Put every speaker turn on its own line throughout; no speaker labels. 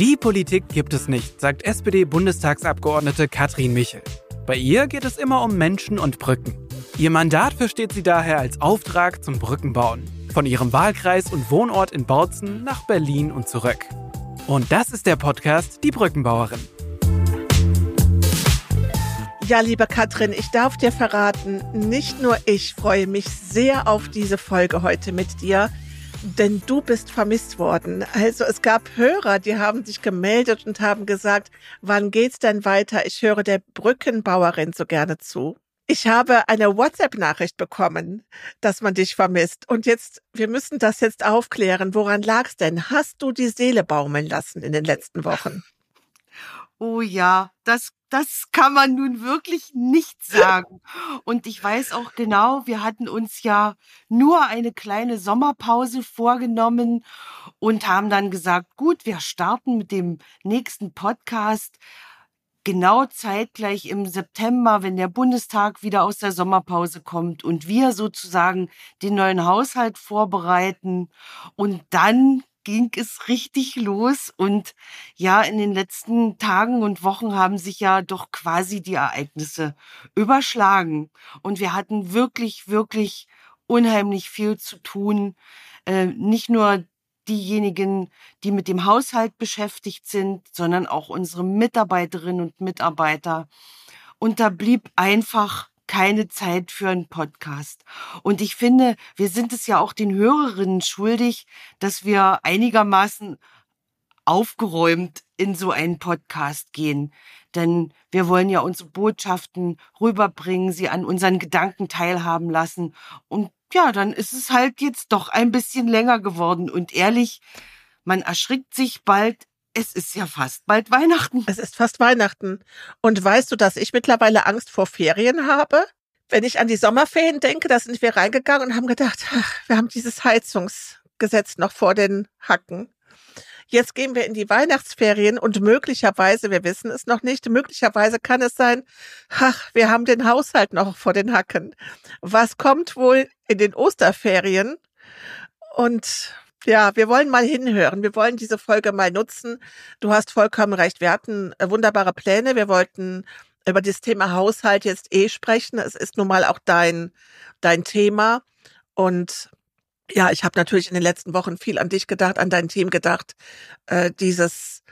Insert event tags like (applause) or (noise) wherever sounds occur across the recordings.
Die Politik gibt es nicht, sagt SPD-Bundestagsabgeordnete Katrin Michel. Bei ihr geht es immer um Menschen und Brücken. Ihr Mandat versteht sie daher als Auftrag zum Brückenbauen. Von ihrem Wahlkreis und Wohnort in Bautzen nach Berlin und zurück. Und das ist der Podcast Die Brückenbauerin.
Ja, liebe Katrin, ich darf dir verraten, nicht nur ich freue mich sehr auf diese Folge heute mit dir, denn du bist vermisst worden. Also es gab Hörer, die haben sich gemeldet und haben gesagt, wann geht's denn weiter? Ich höre der Brückenbauerin so gerne zu. Ich habe eine WhatsApp-Nachricht bekommen, dass man dich vermisst. Und jetzt, wir müssen das jetzt aufklären. Woran lag's denn? Hast du die Seele baumeln lassen in den letzten Wochen?
Oh ja, das, das kann man nun wirklich nicht sagen. Und ich weiß auch genau, wir hatten uns ja nur eine kleine Sommerpause vorgenommen und haben dann gesagt, gut, wir starten mit dem nächsten Podcast genau zeitgleich im September, wenn der Bundestag wieder aus der Sommerpause kommt und wir sozusagen den neuen Haushalt vorbereiten. Und dann ging es richtig los. Und ja, in den letzten Tagen und Wochen haben sich ja doch quasi die Ereignisse überschlagen. Und wir hatten wirklich, wirklich unheimlich viel zu tun. Äh, nicht nur diejenigen, die mit dem Haushalt beschäftigt sind, sondern auch unsere Mitarbeiterinnen und Mitarbeiter. Und da blieb einfach keine Zeit für einen Podcast. Und ich finde, wir sind es ja auch den Hörerinnen schuldig, dass wir einigermaßen aufgeräumt in so einen Podcast gehen. Denn wir wollen ja unsere Botschaften rüberbringen, sie an unseren Gedanken teilhaben lassen. Und ja, dann ist es halt jetzt doch ein bisschen länger geworden. Und ehrlich, man erschrickt sich bald. Es ist ja fast bald Weihnachten.
Es ist fast Weihnachten. Und weißt du, dass ich mittlerweile Angst vor Ferien habe? Wenn ich an die Sommerferien denke, da sind wir reingegangen und haben gedacht, ach, wir haben dieses Heizungsgesetz noch vor den Hacken. Jetzt gehen wir in die Weihnachtsferien und möglicherweise, wir wissen es noch nicht, möglicherweise kann es sein, ach, wir haben den Haushalt noch vor den Hacken. Was kommt wohl in den Osterferien? Und ja, wir wollen mal hinhören. Wir wollen diese Folge mal nutzen. Du hast vollkommen recht. Wir hatten äh, wunderbare Pläne. Wir wollten über das Thema Haushalt jetzt eh sprechen. Es ist nun mal auch dein, dein Thema. Und ja, ich habe natürlich in den letzten Wochen viel an dich gedacht, an dein Team gedacht. Äh, dieses,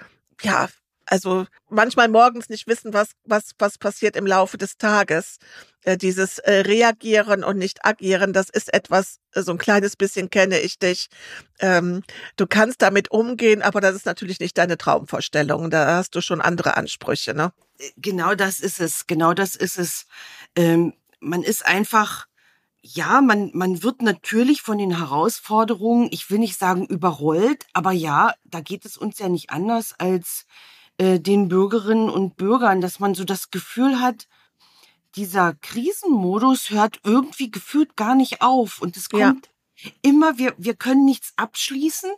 ja, also manchmal morgens nicht wissen, was, was, was passiert im Laufe des Tages. Äh, dieses äh, Reagieren und nicht agieren, das ist etwas, äh, so ein kleines bisschen kenne ich dich. Ähm, du kannst damit umgehen, aber das ist natürlich nicht deine Traumvorstellung. Da hast du schon andere Ansprüche, ne?
Äh, genau das ist es, genau das ist es. Ähm, man ist einfach ja, man, man wird natürlich von den Herausforderungen, ich will nicht sagen überrollt, aber ja, da geht es uns ja nicht anders als äh, den Bürgerinnen und Bürgern, dass man so das Gefühl hat, dieser Krisenmodus hört irgendwie gefühlt gar nicht auf und es kommt ja. immer, wir, wir können nichts abschließen,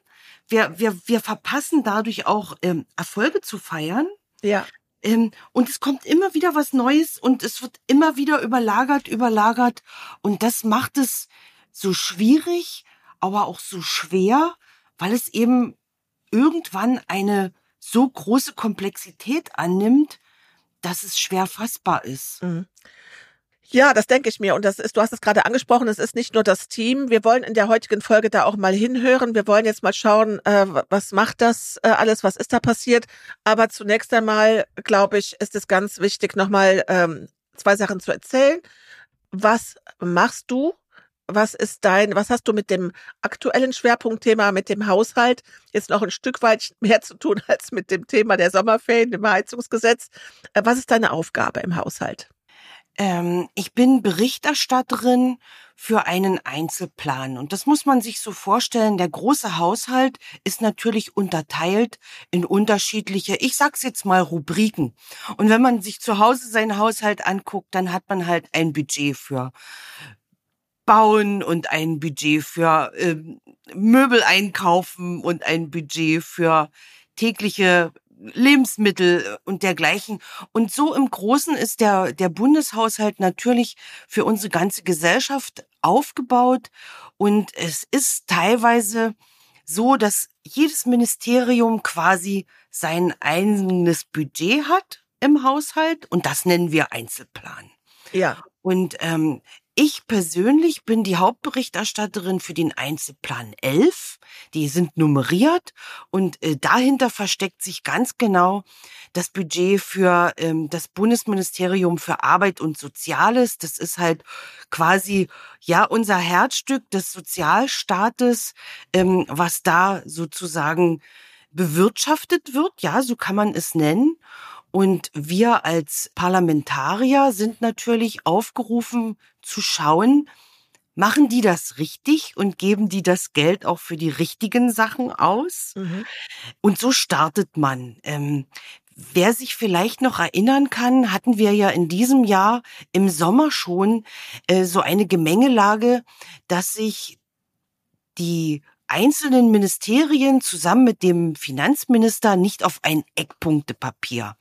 wir, wir, wir verpassen dadurch auch ähm, Erfolge zu feiern.
Ja.
Ähm, und es kommt immer wieder was Neues und es wird immer wieder überlagert, überlagert. Und das macht es so schwierig, aber auch so schwer, weil es eben irgendwann eine so große Komplexität annimmt, dass es schwer fassbar ist. Mhm.
Ja, das denke ich mir. Und das ist, du hast es gerade angesprochen, es ist nicht nur das Team. Wir wollen in der heutigen Folge da auch mal hinhören. Wir wollen jetzt mal schauen, äh, was macht das äh, alles, was ist da passiert. Aber zunächst einmal, glaube ich, ist es ganz wichtig, nochmal ähm, zwei Sachen zu erzählen. Was machst du? Was ist dein, was hast du mit dem aktuellen Schwerpunktthema, mit dem Haushalt jetzt noch ein Stück weit mehr zu tun (laughs) als mit dem Thema der Sommerferien, dem Heizungsgesetz? Äh, was ist deine Aufgabe im Haushalt?
Ähm, ich bin Berichterstatterin für einen Einzelplan. Und das muss man sich so vorstellen. Der große Haushalt ist natürlich unterteilt in unterschiedliche, ich sag's jetzt mal, Rubriken. Und wenn man sich zu Hause seinen Haushalt anguckt, dann hat man halt ein Budget für Bauen und ein Budget für äh, Möbel einkaufen und ein Budget für tägliche Lebensmittel und dergleichen. Und so im Großen ist der, der Bundeshaushalt natürlich für unsere ganze Gesellschaft aufgebaut. Und es ist teilweise so, dass jedes Ministerium quasi sein eigenes Budget hat im Haushalt und das nennen wir Einzelplan.
Ja.
Und ähm, ich persönlich bin die Hauptberichterstatterin für den Einzelplan 11. Die sind nummeriert und äh, dahinter versteckt sich ganz genau das Budget für ähm, das Bundesministerium für Arbeit und Soziales. Das ist halt quasi ja unser Herzstück des Sozialstaates, ähm, was da sozusagen bewirtschaftet wird. Ja, so kann man es nennen. Und wir als Parlamentarier sind natürlich aufgerufen zu schauen, machen die das richtig und geben die das Geld auch für die richtigen Sachen aus? Mhm. Und so startet man. Ähm, wer sich vielleicht noch erinnern kann, hatten wir ja in diesem Jahr im Sommer schon äh, so eine Gemengelage, dass sich die einzelnen Ministerien zusammen mit dem Finanzminister nicht auf ein Eckpunktepapier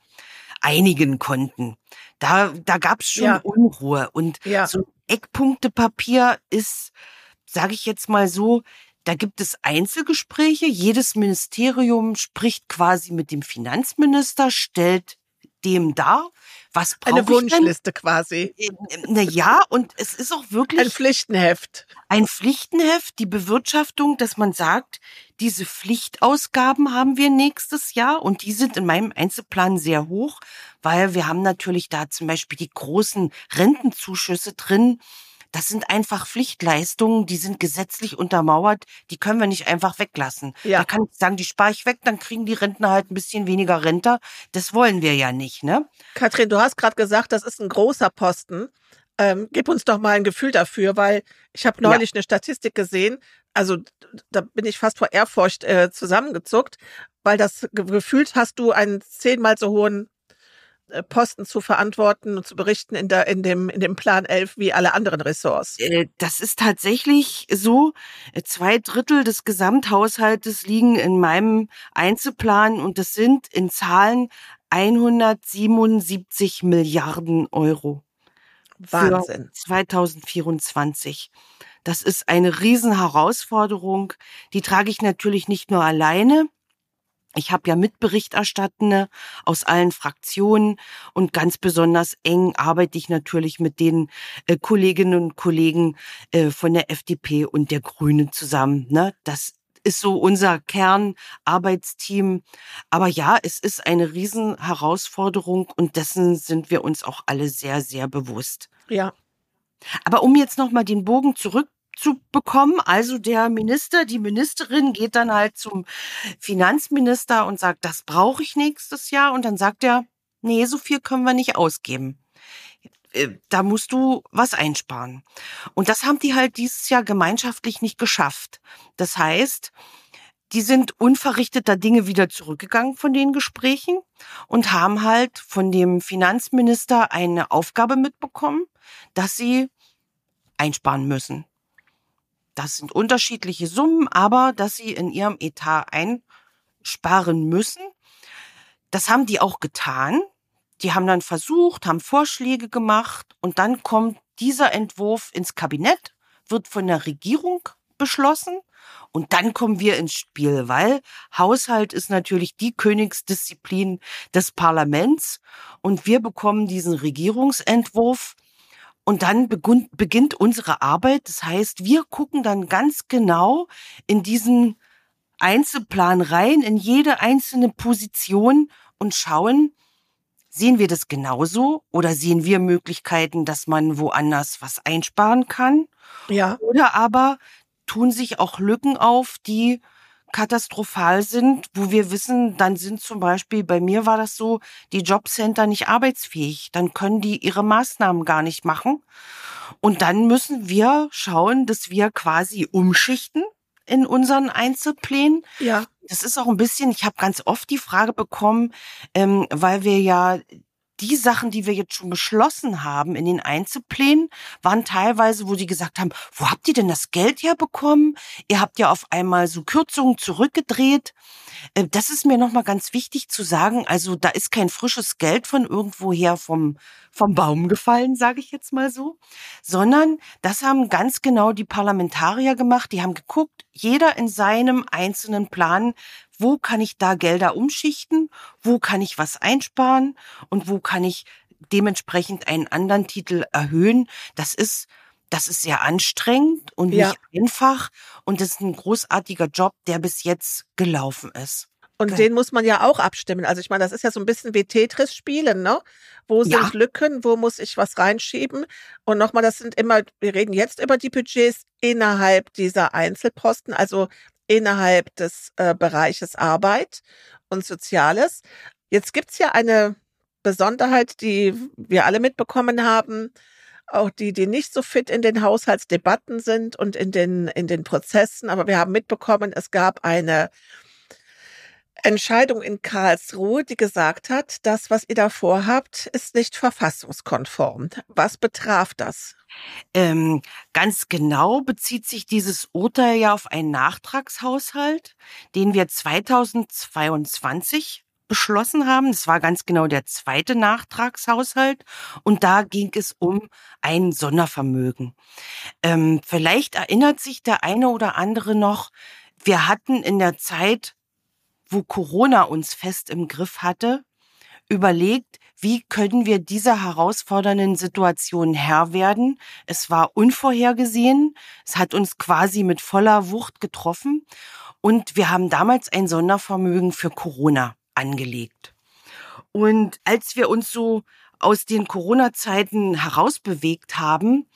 einigen konnten. Da, da gab es schon ja. Unruhe. Und ja. so Eckpunktepapier ist, sage ich jetzt mal so, da gibt es Einzelgespräche. Jedes Ministerium spricht quasi mit dem Finanzminister, stellt dem dar, was
Eine Wunschliste quasi.
Äh, na ja, und es ist auch wirklich
ein Pflichtenheft.
Ein Pflichtenheft, die Bewirtschaftung, dass man sagt, diese Pflichtausgaben haben wir nächstes Jahr und die sind in meinem Einzelplan sehr hoch, weil wir haben natürlich da zum Beispiel die großen Rentenzuschüsse drin das sind einfach Pflichtleistungen, die sind gesetzlich untermauert, die können wir nicht einfach weglassen. Ja. Da kann ich sagen, die spare ich weg, dann kriegen die Rentner halt ein bisschen weniger Rente. Das wollen wir ja nicht, ne?
Katrin, du hast gerade gesagt, das ist ein großer Posten. Ähm, gib uns doch mal ein Gefühl dafür, weil ich habe neulich ja. eine Statistik gesehen, also da bin ich fast vor Ehrfurcht äh, zusammengezuckt, weil das gefühlt hast du einen zehnmal so hohen Posten zu verantworten und zu berichten in, der, in, dem, in dem Plan 11 wie alle anderen Ressorts.
Äh, das ist tatsächlich so. Äh, zwei Drittel des Gesamthaushaltes liegen in meinem Einzelplan und das sind in Zahlen 177 Milliarden Euro.
Wahnsinn.
2024. Das ist eine Riesenherausforderung. Die trage ich natürlich nicht nur alleine. Ich habe ja Mitberichterstattende aus allen Fraktionen und ganz besonders eng arbeite ich natürlich mit den äh, Kolleginnen und Kollegen äh, von der FDP und der Grünen zusammen. Ne? Das ist so unser Kernarbeitsteam. Aber ja, es ist eine Riesenherausforderung und dessen sind wir uns auch alle sehr, sehr bewusst.
Ja.
Aber um jetzt nochmal den Bogen zurück zu bekommen. Also der Minister, die Ministerin geht dann halt zum Finanzminister und sagt, das brauche ich nächstes Jahr. Und dann sagt er, nee, so viel können wir nicht ausgeben. Äh, da musst du was einsparen. Und das haben die halt dieses Jahr gemeinschaftlich nicht geschafft. Das heißt, die sind unverrichteter Dinge wieder zurückgegangen von den Gesprächen und haben halt von dem Finanzminister eine Aufgabe mitbekommen, dass sie einsparen müssen. Das sind unterschiedliche Summen, aber dass sie in ihrem Etat einsparen müssen. Das haben die auch getan. Die haben dann versucht, haben Vorschläge gemacht und dann kommt dieser Entwurf ins Kabinett, wird von der Regierung beschlossen und dann kommen wir ins Spiel, weil Haushalt ist natürlich die Königsdisziplin des Parlaments und wir bekommen diesen Regierungsentwurf und dann beginnt unsere Arbeit. Das heißt, wir gucken dann ganz genau in diesen Einzelplan rein, in jede einzelne Position und schauen, sehen wir das genauso oder sehen wir Möglichkeiten, dass man woanders was einsparen kann?
Ja.
Oder aber tun sich auch Lücken auf, die katastrophal sind, wo wir wissen, dann sind zum Beispiel, bei mir war das so, die Jobcenter nicht arbeitsfähig. Dann können die ihre Maßnahmen gar nicht machen. Und dann müssen wir schauen, dass wir quasi umschichten in unseren Einzelplänen.
Ja.
Das ist auch ein bisschen, ich habe ganz oft die Frage bekommen, ähm, weil wir ja die Sachen, die wir jetzt schon beschlossen haben in den Einzelplänen, waren teilweise, wo sie gesagt haben, wo habt ihr denn das Geld herbekommen? Ihr habt ja auf einmal so Kürzungen zurückgedreht. Äh, das ist mir nochmal ganz wichtig zu sagen. Also da ist kein frisches Geld von irgendwoher vom, vom Baum gefallen, sage ich jetzt mal so, sondern das haben ganz genau die Parlamentarier gemacht. Die haben geguckt, jeder in seinem einzelnen Plan, wo kann ich da Gelder umschichten, wo kann ich was einsparen und wo kann ich dementsprechend einen anderen Titel erhöhen. Das ist das ist sehr anstrengend und ja. nicht einfach. Und das ist ein großartiger Job, der bis jetzt gelaufen ist.
Und okay. den muss man ja auch abstimmen. Also ich meine, das ist ja so ein bisschen wie Tetris spielen, ne? Wo sind ja. Lücken? Wo muss ich was reinschieben? Und nochmal, das sind immer, wir reden jetzt über die Budgets innerhalb dieser Einzelposten, also innerhalb des äh, Bereiches Arbeit und Soziales. Jetzt gibt's ja eine Besonderheit, die wir alle mitbekommen haben auch die, die nicht so fit in den Haushaltsdebatten sind und in den, in den Prozessen. Aber wir haben mitbekommen, es gab eine Entscheidung in Karlsruhe, die gesagt hat, das, was ihr da vorhabt, ist nicht verfassungskonform. Was betraf das?
Ähm, ganz genau bezieht sich dieses Urteil ja auf einen Nachtragshaushalt, den wir 2022 beschlossen haben. Das war ganz genau der zweite Nachtragshaushalt und da ging es um ein Sondervermögen. Ähm, vielleicht erinnert sich der eine oder andere noch, wir hatten in der Zeit, wo Corona uns fest im Griff hatte, überlegt, wie können wir dieser herausfordernden Situation Herr werden. Es war unvorhergesehen, es hat uns quasi mit voller Wucht getroffen und wir haben damals ein Sondervermögen für Corona angelegt. Und als wir uns so aus den Corona-Zeiten herausbewegt haben,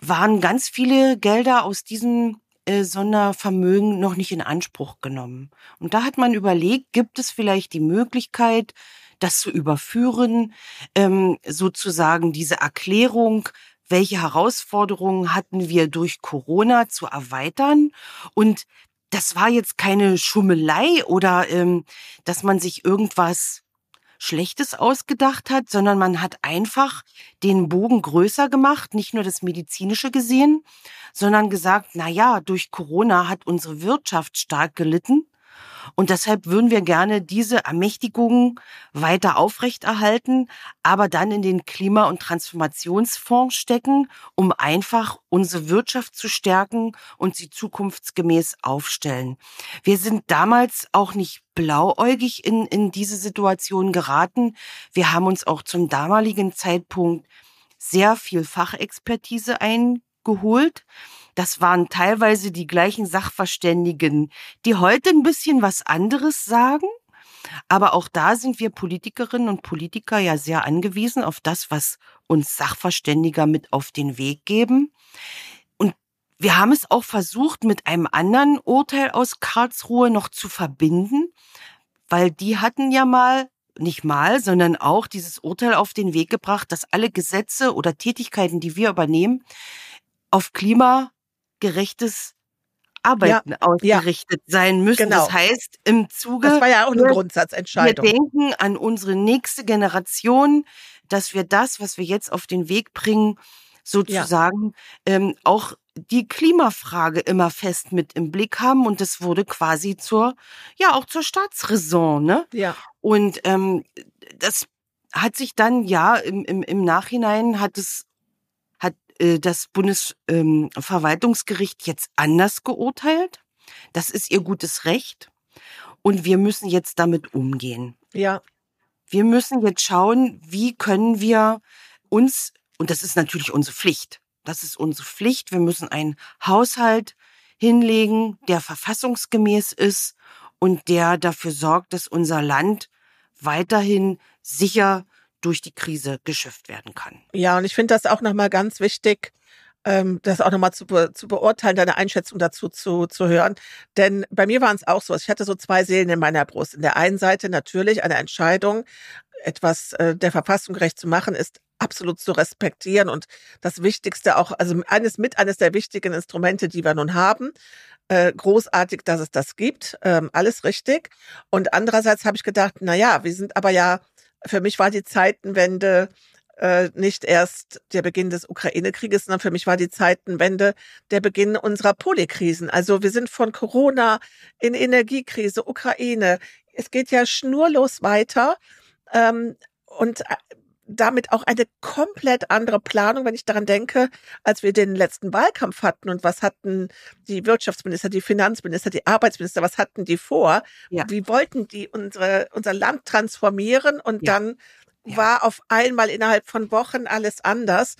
waren ganz viele Gelder aus diesem äh, Sondervermögen noch nicht in Anspruch genommen. Und da hat man überlegt, gibt es vielleicht die Möglichkeit, das zu überführen, ähm, sozusagen diese Erklärung, welche Herausforderungen hatten wir durch Corona zu erweitern und das war jetzt keine Schummelei oder ähm, dass man sich irgendwas Schlechtes ausgedacht hat, sondern man hat einfach den Bogen größer gemacht, nicht nur das medizinische gesehen, sondern gesagt, na ja, durch Corona hat unsere Wirtschaft stark gelitten und deshalb würden wir gerne diese Ermächtigungen weiter aufrechterhalten, aber dann in den Klima- und Transformationsfonds stecken, um einfach unsere Wirtschaft zu stärken und sie zukunftsgemäß aufstellen. Wir sind damals auch nicht blauäugig in, in diese Situation geraten. Wir haben uns auch zum damaligen Zeitpunkt sehr viel Fachexpertise eingeholt. Das waren teilweise die gleichen Sachverständigen, die heute ein bisschen was anderes sagen. Aber auch da sind wir Politikerinnen und Politiker ja sehr angewiesen auf das, was uns Sachverständiger mit auf den Weg geben. Und wir haben es auch versucht, mit einem anderen Urteil aus Karlsruhe noch zu verbinden, weil die hatten ja mal nicht mal, sondern auch dieses Urteil auf den Weg gebracht, dass alle Gesetze oder Tätigkeiten, die wir übernehmen, auf Klima gerechtes Arbeiten ja, ausgerichtet ja. sein müssen. Genau. Das heißt, im Zuge.
Das war ja auch eine wir, Grundsatzentscheidung.
Wir denken an unsere nächste Generation, dass wir das, was wir jetzt auf den Weg bringen, sozusagen ja. ähm, auch die Klimafrage immer fest mit im Blick haben und das wurde quasi zur ja auch zur Staatsräson ne
ja
und ähm, das hat sich dann ja im, im, im Nachhinein hat es äh, das Bundesverwaltungsgericht jetzt anders geurteilt. Das ist ihr gutes Recht. Und wir müssen jetzt damit umgehen.
Ja.
Wir müssen jetzt schauen, wie können wir uns, und das ist natürlich unsere Pflicht, das ist unsere Pflicht, wir müssen einen Haushalt hinlegen, der verfassungsgemäß ist und der dafür sorgt, dass unser Land weiterhin sicher durch die Krise geschifft werden kann.
Ja, und ich finde das auch nochmal ganz wichtig, ähm, das auch nochmal zu, be zu beurteilen, deine Einschätzung dazu zu, zu hören. Denn bei mir waren es auch so, ich hatte so zwei Seelen in meiner Brust. In der einen Seite natürlich eine Entscheidung, etwas äh, der Verfassung gerecht zu machen, ist absolut zu respektieren und das Wichtigste auch, also eines mit eines der wichtigen Instrumente, die wir nun haben. Äh, großartig, dass es das gibt, ähm, alles richtig. Und andererseits habe ich gedacht, na ja, wir sind aber ja für mich war die Zeitenwende äh, nicht erst der Beginn des Ukraine-Krieges, sondern für mich war die Zeitenwende der Beginn unserer Polykrisen. Also wir sind von Corona in Energiekrise, Ukraine. Es geht ja schnurlos weiter. Ähm, und äh, damit auch eine komplett andere Planung, wenn ich daran denke, als wir den letzten Wahlkampf hatten und was hatten die Wirtschaftsminister, die Finanzminister, die Arbeitsminister, was hatten die vor? Ja. Wie wollten die unsere, unser Land transformieren und ja. dann ja. war auf einmal innerhalb von Wochen alles anders.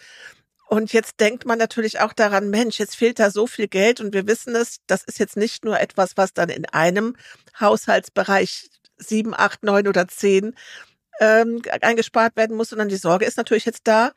Und jetzt denkt man natürlich auch daran, Mensch, jetzt fehlt da so viel Geld und wir wissen es, das ist jetzt nicht nur etwas, was dann in einem Haushaltsbereich sieben, acht, neun oder zehn ähm, eingespart werden muss, sondern die Sorge ist natürlich jetzt da,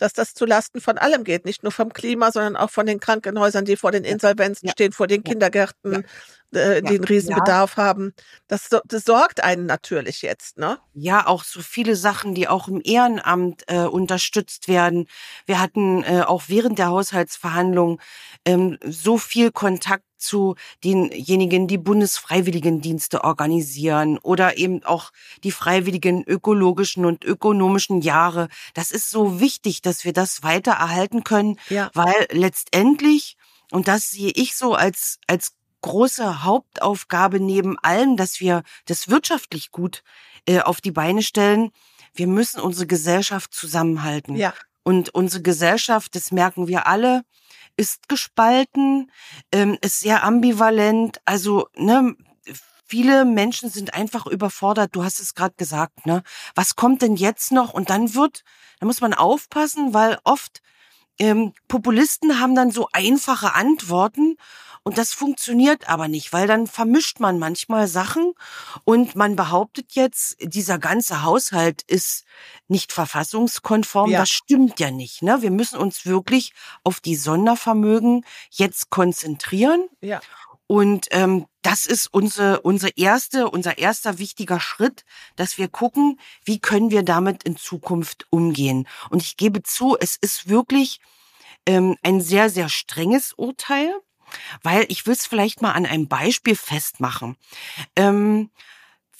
dass das zu Lasten von allem geht, nicht nur vom Klima, sondern auch von den Krankenhäusern, die vor den Insolvenzen ja. stehen, vor den Kindergärten, ja. äh, die einen Riesenbedarf ja. haben. Das, das sorgt einen natürlich jetzt, ne?
Ja, auch so viele Sachen, die auch im Ehrenamt äh, unterstützt werden. Wir hatten äh, auch während der Haushaltsverhandlungen ähm, so viel Kontakt zu denjenigen, die Bundesfreiwilligendienste organisieren oder eben auch die freiwilligen ökologischen und ökonomischen Jahre. Das ist so wichtig, dass wir das weiter erhalten können, ja. weil letztendlich, und das sehe ich so als, als große Hauptaufgabe neben allem, dass wir das wirtschaftlich gut äh, auf die Beine stellen, wir müssen unsere Gesellschaft zusammenhalten. Ja. Und unsere Gesellschaft, das merken wir alle, ist gespalten, ähm, ist sehr ambivalent. Also, ne, viele Menschen sind einfach überfordert. Du hast es gerade gesagt, ne? Was kommt denn jetzt noch? Und dann wird, da muss man aufpassen, weil oft ähm, Populisten haben dann so einfache Antworten und das funktioniert aber nicht, weil dann vermischt man manchmal Sachen und man behauptet jetzt, dieser ganze Haushalt ist nicht verfassungskonform. Ja. Das stimmt ja nicht. Ne? Wir müssen uns wirklich auf die Sondervermögen jetzt konzentrieren. Ja. Und ähm, das ist unsere, unsere erste, unser erster wichtiger Schritt, dass wir gucken, wie können wir damit in Zukunft umgehen. Und ich gebe zu, es ist wirklich ähm, ein sehr, sehr strenges Urteil weil ich will es vielleicht mal an einem Beispiel festmachen. Ähm,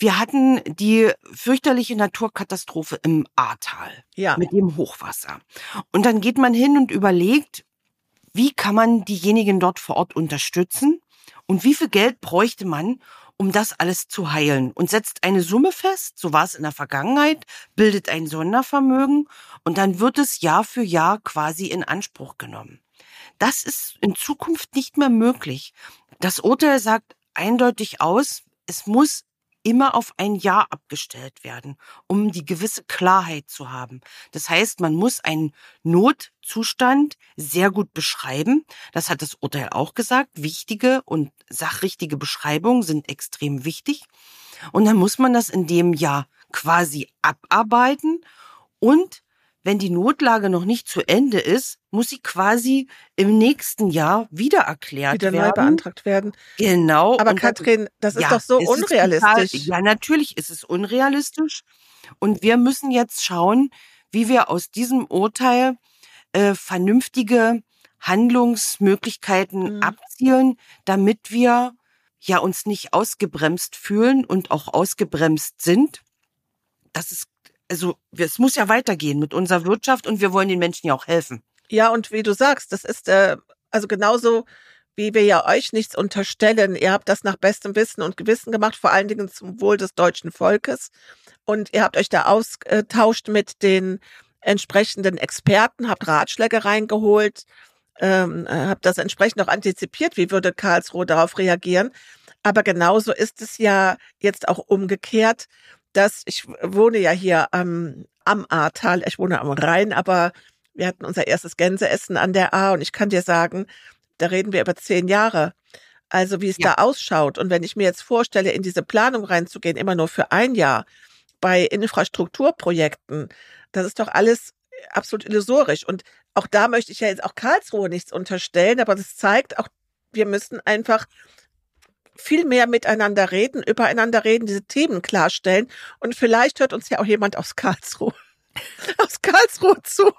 wir hatten die fürchterliche Naturkatastrophe im Ahrtal ja. mit dem Hochwasser. Und dann geht man hin und überlegt, wie kann man diejenigen dort vor Ort unterstützen und wie viel Geld bräuchte man, um das alles zu heilen und setzt eine Summe fest, so war es in der Vergangenheit, bildet ein Sondervermögen und dann wird es Jahr für Jahr quasi in Anspruch genommen. Das ist in Zukunft nicht mehr möglich. Das Urteil sagt eindeutig aus, es muss immer auf ein Jahr abgestellt werden, um die gewisse Klarheit zu haben. Das heißt, man muss einen Notzustand sehr gut beschreiben. Das hat das Urteil auch gesagt. Wichtige und sachrichtige Beschreibungen sind extrem wichtig. Und dann muss man das in dem Jahr quasi abarbeiten und wenn die Notlage noch nicht zu Ende ist, muss sie quasi im nächsten Jahr wieder erklärt
wieder
werden.
Wieder neu beantragt werden.
Genau.
Aber Katrin, das ist ja, doch so unrealistisch.
Total, ja, natürlich ist es unrealistisch. Und wir müssen jetzt schauen, wie wir aus diesem Urteil äh, vernünftige Handlungsmöglichkeiten mhm. abzielen, damit wir ja uns nicht ausgebremst fühlen und auch ausgebremst sind. Das ist also es muss ja weitergehen mit unserer Wirtschaft und wir wollen den Menschen ja auch helfen.
Ja, und wie du sagst, das ist äh, also genauso wie wir ja euch nichts unterstellen. Ihr habt das nach bestem Wissen und Gewissen gemacht, vor allen Dingen zum Wohl des deutschen Volkes. Und ihr habt euch da austauscht mit den entsprechenden Experten, habt Ratschläge reingeholt, ähm, habt das entsprechend auch antizipiert, wie würde Karlsruhe darauf reagieren. Aber genauso ist es ja jetzt auch umgekehrt dass ich wohne ja hier am, am Ahrtal, ich wohne am Rhein, aber wir hatten unser erstes Gänseessen an der A und ich kann dir sagen, da reden wir über zehn Jahre. Also wie es ja. da ausschaut. Und wenn ich mir jetzt vorstelle, in diese Planung reinzugehen, immer nur für ein Jahr bei Infrastrukturprojekten, das ist doch alles absolut illusorisch. Und auch da möchte ich ja jetzt auch Karlsruhe nichts unterstellen, aber das zeigt auch, wir müssen einfach viel mehr miteinander reden, übereinander reden, diese Themen klarstellen. Und vielleicht hört uns ja auch jemand aus Karlsruhe, (laughs) aus Karlsruhe zu.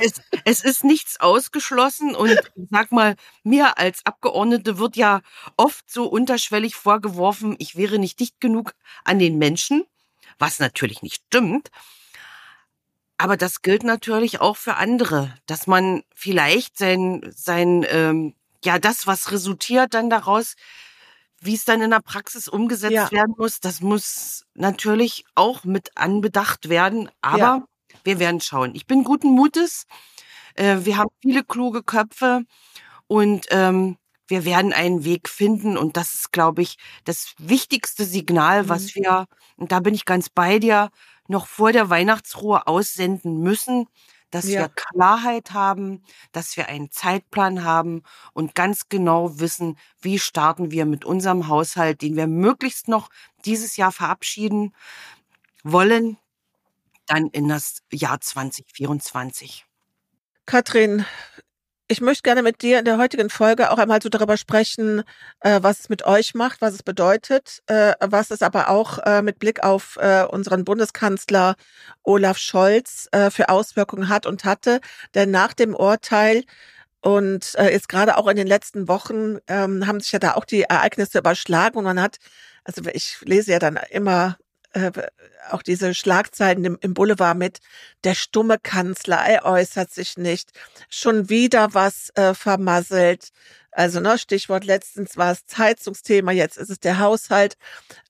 Es, es ist nichts ausgeschlossen und sag mal, mir als Abgeordnete wird ja oft so unterschwellig vorgeworfen, ich wäre nicht dicht genug an den Menschen. was natürlich nicht stimmt. Aber das gilt natürlich auch für andere, dass man vielleicht sein, sein ähm, ja, das, was resultiert dann daraus, wie es dann in der Praxis umgesetzt ja. werden muss, das muss natürlich auch mit anbedacht werden. Aber ja. wir werden schauen. Ich bin guten Mutes. Äh, wir haben viele kluge Köpfe und ähm, wir werden einen Weg finden. Und das ist, glaube ich, das wichtigste Signal, was mhm. wir, und da bin ich ganz bei dir, noch vor der Weihnachtsruhe aussenden müssen, dass ja. wir Klarheit haben, dass wir einen Zeitplan haben und ganz genau wissen, wie starten wir mit unserem Haushalt, den wir möglichst noch dieses Jahr verabschieden wollen, dann in das Jahr 2024.
Katrin, ich möchte gerne mit dir in der heutigen Folge auch einmal so darüber sprechen, äh, was es mit euch macht, was es bedeutet, äh, was es aber auch äh, mit Blick auf äh, unseren Bundeskanzler Olaf Scholz äh, für Auswirkungen hat und hatte. Denn nach dem Urteil und äh, jetzt gerade auch in den letzten Wochen ähm, haben sich ja da auch die Ereignisse überschlagen und man hat, also ich lese ja dann immer äh, auch diese Schlagzeilen im, im Boulevard mit, der stumme Kanzler, er äußert sich nicht, schon wieder was äh, vermasselt. Also ne, Stichwort letztens war es Heizungsthema, jetzt ist es der Haushalt.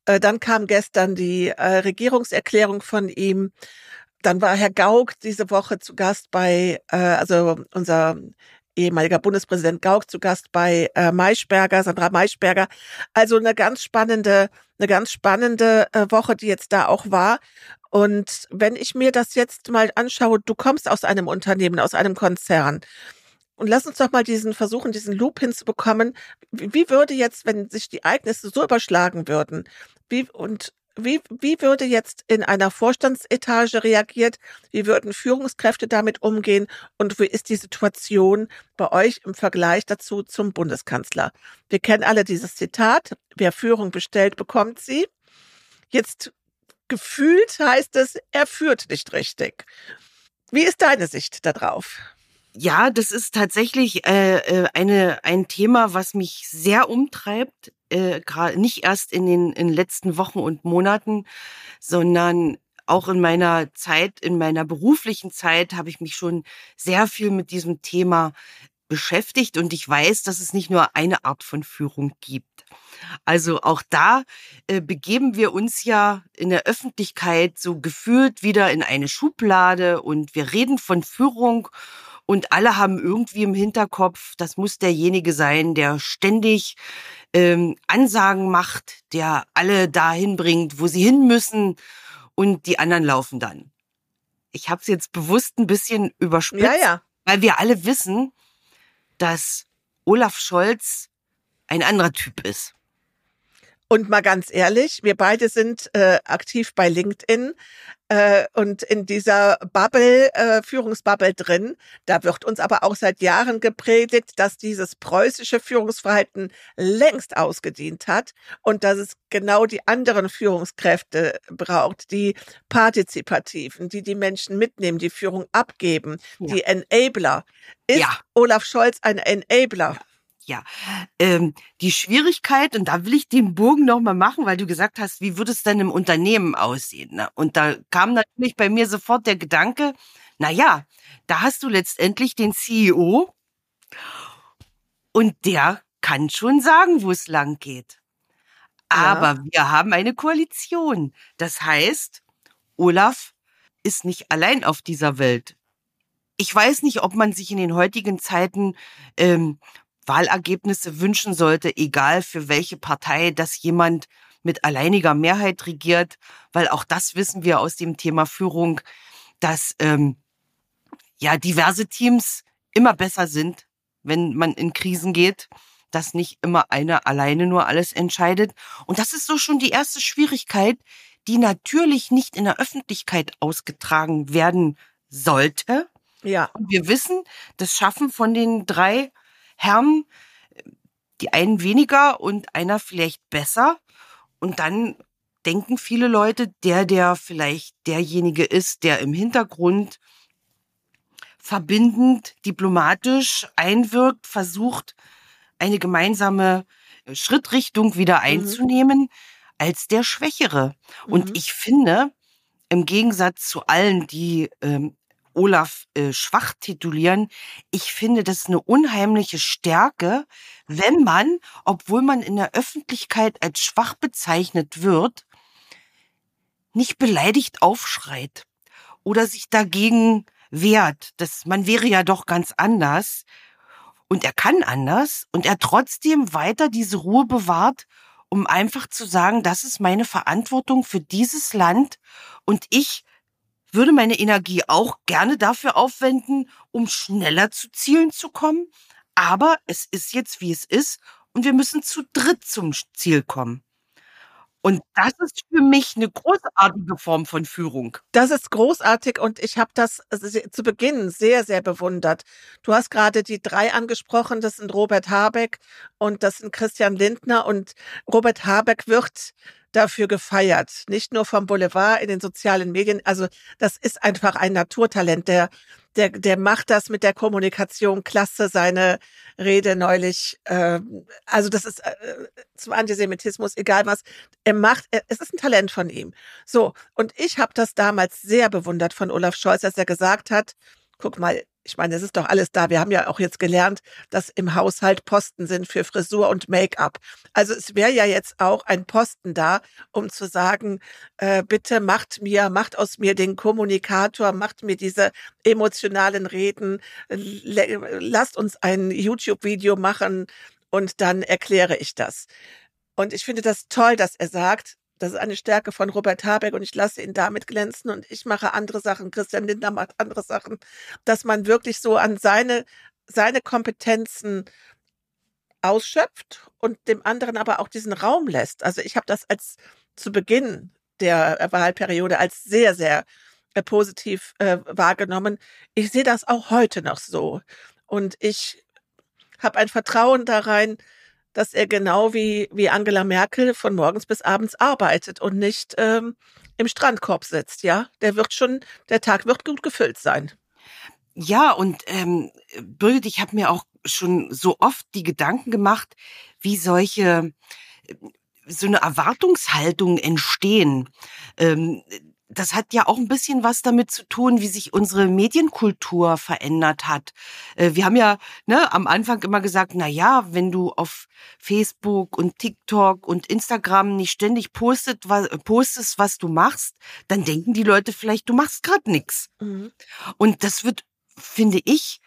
Äh, dann kam gestern die äh, Regierungserklärung von ihm. Dann war Herr Gauck diese Woche zu Gast bei, äh, also unser ehemaliger Bundespräsident Gauck zu Gast bei äh, Maischberger, Sandra Maischberger. Also eine ganz spannende, eine ganz spannende äh, Woche, die jetzt da auch war. Und wenn ich mir das jetzt mal anschaue, du kommst aus einem Unternehmen, aus einem Konzern. Und lass uns doch mal diesen versuchen, diesen Loop hinzubekommen. Wie würde jetzt, wenn sich die Ereignisse so überschlagen würden, wie, und wie, wie würde jetzt in einer Vorstandsetage reagiert? Wie würden Führungskräfte damit umgehen? Und wie ist die Situation bei euch im Vergleich dazu zum Bundeskanzler? Wir kennen alle dieses Zitat. Wer Führung bestellt, bekommt sie. Jetzt gefühlt heißt es, er führt nicht richtig. Wie ist deine Sicht darauf?
Ja, das ist tatsächlich äh, äh eine, ein Thema, was mich sehr umtreibt äh, gerade nicht erst in den, in letzten Wochen und Monaten, sondern auch in meiner Zeit, in meiner beruflichen Zeit habe ich mich schon sehr viel mit diesem Thema beschäftigt und ich weiß, dass es nicht nur eine Art von Führung gibt. Also auch da äh, begeben wir uns ja in der Öffentlichkeit so gefühlt wieder in eine Schublade und wir reden von Führung und alle haben irgendwie im Hinterkopf, das muss derjenige sein, der ständig ähm, Ansagen macht, der alle dahin bringt, wo sie hin müssen und die anderen laufen dann. Ich habe es jetzt bewusst ein bisschen überspitzt, ja, ja. weil wir alle wissen, dass Olaf Scholz ein anderer Typ ist.
Und mal ganz ehrlich, wir beide sind äh, aktiv bei LinkedIn äh, und in dieser Bubble, äh, Führungsbubble drin. Da wird uns aber auch seit Jahren gepredigt, dass dieses preußische Führungsverhalten längst ausgedient hat und dass es genau die anderen Führungskräfte braucht, die partizipativen, die die Menschen mitnehmen, die Führung abgeben, ja. die Enabler. Ist ja. Olaf Scholz ein Enabler?
Ja. Ja, ähm, die Schwierigkeit, und da will ich den Bogen nochmal machen, weil du gesagt hast, wie würde es denn im Unternehmen aussehen? Ne? Und da kam natürlich bei mir sofort der Gedanke, na ja, da hast du letztendlich den CEO und der kann schon sagen, wo es lang geht. Aber ja. wir haben eine Koalition. Das heißt, Olaf ist nicht allein auf dieser Welt. Ich weiß nicht, ob man sich in den heutigen Zeiten ähm, Wahlergebnisse wünschen sollte, egal für welche Partei, dass jemand mit alleiniger Mehrheit regiert, weil auch das wissen wir aus dem Thema Führung, dass ähm, ja diverse Teams immer besser sind, wenn man in Krisen geht, dass nicht immer einer alleine nur alles entscheidet. Und das ist so schon die erste Schwierigkeit, die natürlich nicht in der Öffentlichkeit ausgetragen werden sollte. Ja. Und wir wissen, das Schaffen von den drei Herren, die einen weniger und einer vielleicht besser. Und dann denken viele Leute, der, der vielleicht derjenige ist, der im Hintergrund verbindend, diplomatisch einwirkt, versucht, eine gemeinsame Schrittrichtung wieder mhm. einzunehmen. Mhm. als der Schwächere.
Mhm.
Und ich finde, im Gegensatz zu allen, die ähm, Olaf äh, schwach titulieren, ich finde das eine unheimliche Stärke, wenn man, obwohl man in der Öffentlichkeit als schwach bezeichnet wird, nicht beleidigt aufschreit oder sich dagegen wehrt. Das, man wäre ja doch ganz anders. Und er kann anders und er trotzdem weiter diese Ruhe bewahrt, um einfach zu sagen, das ist meine Verantwortung für dieses Land und ich würde meine Energie auch gerne dafür aufwenden, um schneller zu Zielen zu kommen. Aber es ist jetzt, wie es ist und wir müssen zu dritt zum Ziel kommen. Und das ist für mich eine großartige Form von Führung.
Das ist großartig und ich habe das zu Beginn sehr, sehr bewundert. Du hast gerade die drei angesprochen, das sind Robert Habeck und das sind Christian Lindner und Robert Habeck wird dafür gefeiert, nicht nur vom Boulevard in den sozialen Medien. Also das ist einfach ein Naturtalent, der der, der macht das mit der Kommunikation klasse, seine Rede neulich. Äh, also das ist äh, zum Antisemitismus, egal was. Er macht, er, es ist ein Talent von ihm. So, und ich habe das damals sehr bewundert von Olaf Scholz, als er gesagt hat, guck mal, ich meine, es ist doch alles da. Wir haben ja auch jetzt gelernt, dass im Haushalt Posten sind für Frisur und Make-up. Also es wäre ja jetzt auch ein Posten da, um zu sagen, äh, bitte macht mir, macht aus mir den Kommunikator, macht mir diese emotionalen Reden, lasst uns ein YouTube-Video machen und dann erkläre ich das. Und ich finde das toll, dass er sagt, das ist eine Stärke von Robert Habeck und ich lasse ihn damit glänzen und ich mache andere Sachen. Christian Lindner macht andere Sachen, dass man wirklich so an seine, seine Kompetenzen ausschöpft und dem anderen aber auch diesen Raum lässt. Also ich habe das als zu Beginn der Wahlperiode als sehr, sehr äh, positiv äh, wahrgenommen. Ich sehe das auch heute noch so. Und ich habe ein Vertrauen da rein, dass er genau wie, wie Angela Merkel von morgens bis abends arbeitet und nicht ähm, im Strandkorb sitzt, ja. Der wird schon, der Tag wird gut gefüllt sein.
Ja, und ähm, Birgit, ich habe mir auch schon so oft die Gedanken gemacht, wie solche so eine Erwartungshaltung entstehen. Ähm, das hat ja auch ein bisschen was damit zu tun, wie sich unsere Medienkultur verändert hat. Äh, wir haben ja ne, am Anfang immer gesagt, na ja, wenn du auf Facebook und TikTok und Instagram nicht ständig postet, was, postest, was du machst, dann denken die Leute vielleicht, du machst gerade nichts. Mhm. Und das wird, finde ich,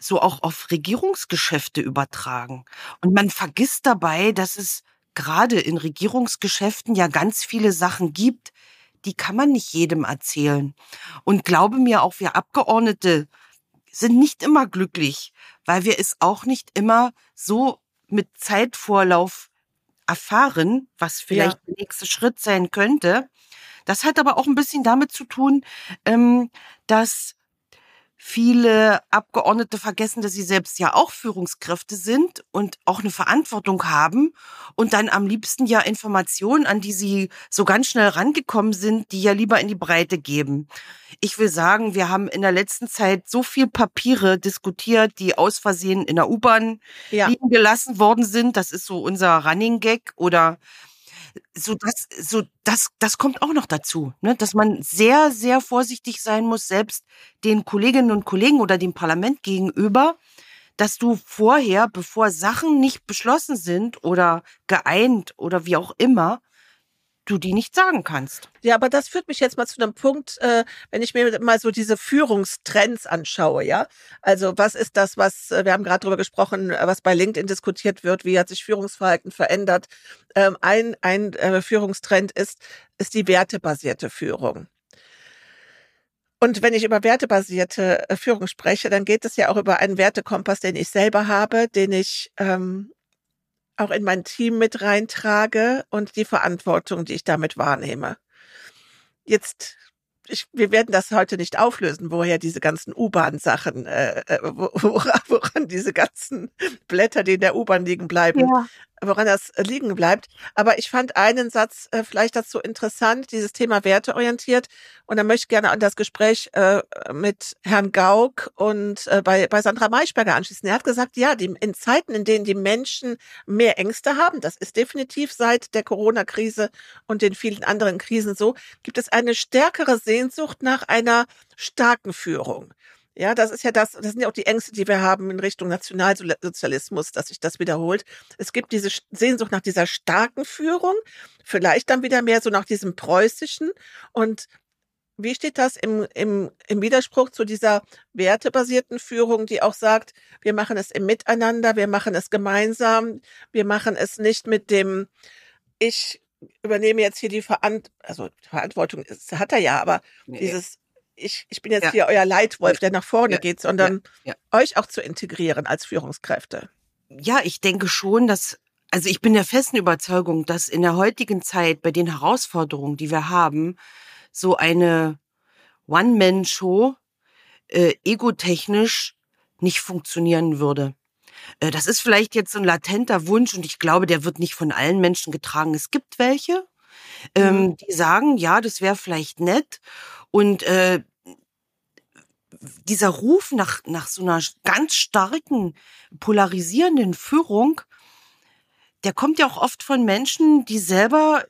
so auch auf Regierungsgeschäfte übertragen. Und man vergisst dabei, dass es gerade in Regierungsgeschäften ja ganz viele Sachen gibt, die kann man nicht jedem erzählen. Und glaube mir, auch wir Abgeordnete sind nicht immer glücklich, weil wir es auch nicht immer so mit Zeitvorlauf erfahren, was vielleicht ja. der nächste Schritt sein könnte. Das hat aber auch ein bisschen damit zu tun, ähm, dass viele Abgeordnete vergessen, dass sie selbst ja auch Führungskräfte sind und auch eine Verantwortung haben und dann am liebsten ja Informationen, an die sie so ganz schnell rangekommen sind, die ja lieber in die Breite geben. Ich will sagen, wir haben in der letzten Zeit so viel Papiere diskutiert, die aus Versehen in der U-Bahn ja. liegen gelassen worden sind. Das ist so unser Running Gag oder so das, so das, das kommt auch noch dazu, ne? dass man sehr, sehr vorsichtig sein muss, selbst den Kolleginnen und Kollegen oder dem Parlament gegenüber, dass du vorher, bevor Sachen nicht beschlossen sind oder geeint oder wie auch immer, du die nicht sagen kannst.
Ja, aber das führt mich jetzt mal zu einem Punkt, äh, wenn ich mir mal so diese Führungstrends anschaue, ja. Also was ist das, was, äh, wir haben gerade drüber gesprochen, äh, was bei LinkedIn diskutiert wird, wie hat sich Führungsverhalten verändert. Ähm, ein ein äh, Führungstrend ist, ist die wertebasierte Führung. Und wenn ich über wertebasierte äh, Führung spreche, dann geht es ja auch über einen Wertekompass, den ich selber habe, den ich ähm, auch in mein Team mit reintrage und die Verantwortung, die ich damit wahrnehme. Jetzt, ich, wir werden das heute nicht auflösen, woher diese ganzen U-Bahn-Sachen, äh, äh woran, (laughs) woran diese ganzen Blätter, die in der U-Bahn liegen bleiben, ja. Woran das liegen bleibt. Aber ich fand einen Satz äh, vielleicht dazu interessant, dieses Thema werteorientiert. Und da möchte ich gerne an das Gespräch äh, mit Herrn Gauck und äh, bei, bei Sandra Maischberger anschließen. Er hat gesagt, ja, die, in Zeiten, in denen die Menschen mehr Ängste haben, das ist definitiv seit der Corona-Krise und den vielen anderen Krisen so, gibt es eine stärkere Sehnsucht nach einer starken Führung. Ja, das ist ja das, das sind ja auch die Ängste, die wir haben in Richtung Nationalsozialismus, dass sich das wiederholt. Es gibt diese Sehnsucht nach dieser starken Führung, vielleicht dann wieder mehr so nach diesem preußischen. Und wie steht das im, im, im Widerspruch zu dieser wertebasierten Führung, die auch sagt, wir machen es im Miteinander, wir machen es gemeinsam, wir machen es nicht mit dem, ich übernehme jetzt hier die Verant also Verantwortung, ist, hat er ja, aber nee. dieses ich, ich bin jetzt ja. hier euer Leitwolf, der nach vorne ja. geht, sondern ja. euch auch zu integrieren als Führungskräfte.
Ja, ich denke schon, dass, also ich bin der festen Überzeugung, dass in der heutigen Zeit bei den Herausforderungen, die wir haben, so eine One-Man-Show äh, egotechnisch nicht funktionieren würde. Äh, das ist vielleicht jetzt so ein latenter Wunsch und ich glaube, der wird nicht von allen Menschen getragen. Es gibt welche, ähm, mhm. die sagen, ja, das wäre vielleicht nett. Und äh, dieser Ruf nach, nach so einer ganz starken, polarisierenden Führung, der kommt ja auch oft von Menschen, die selber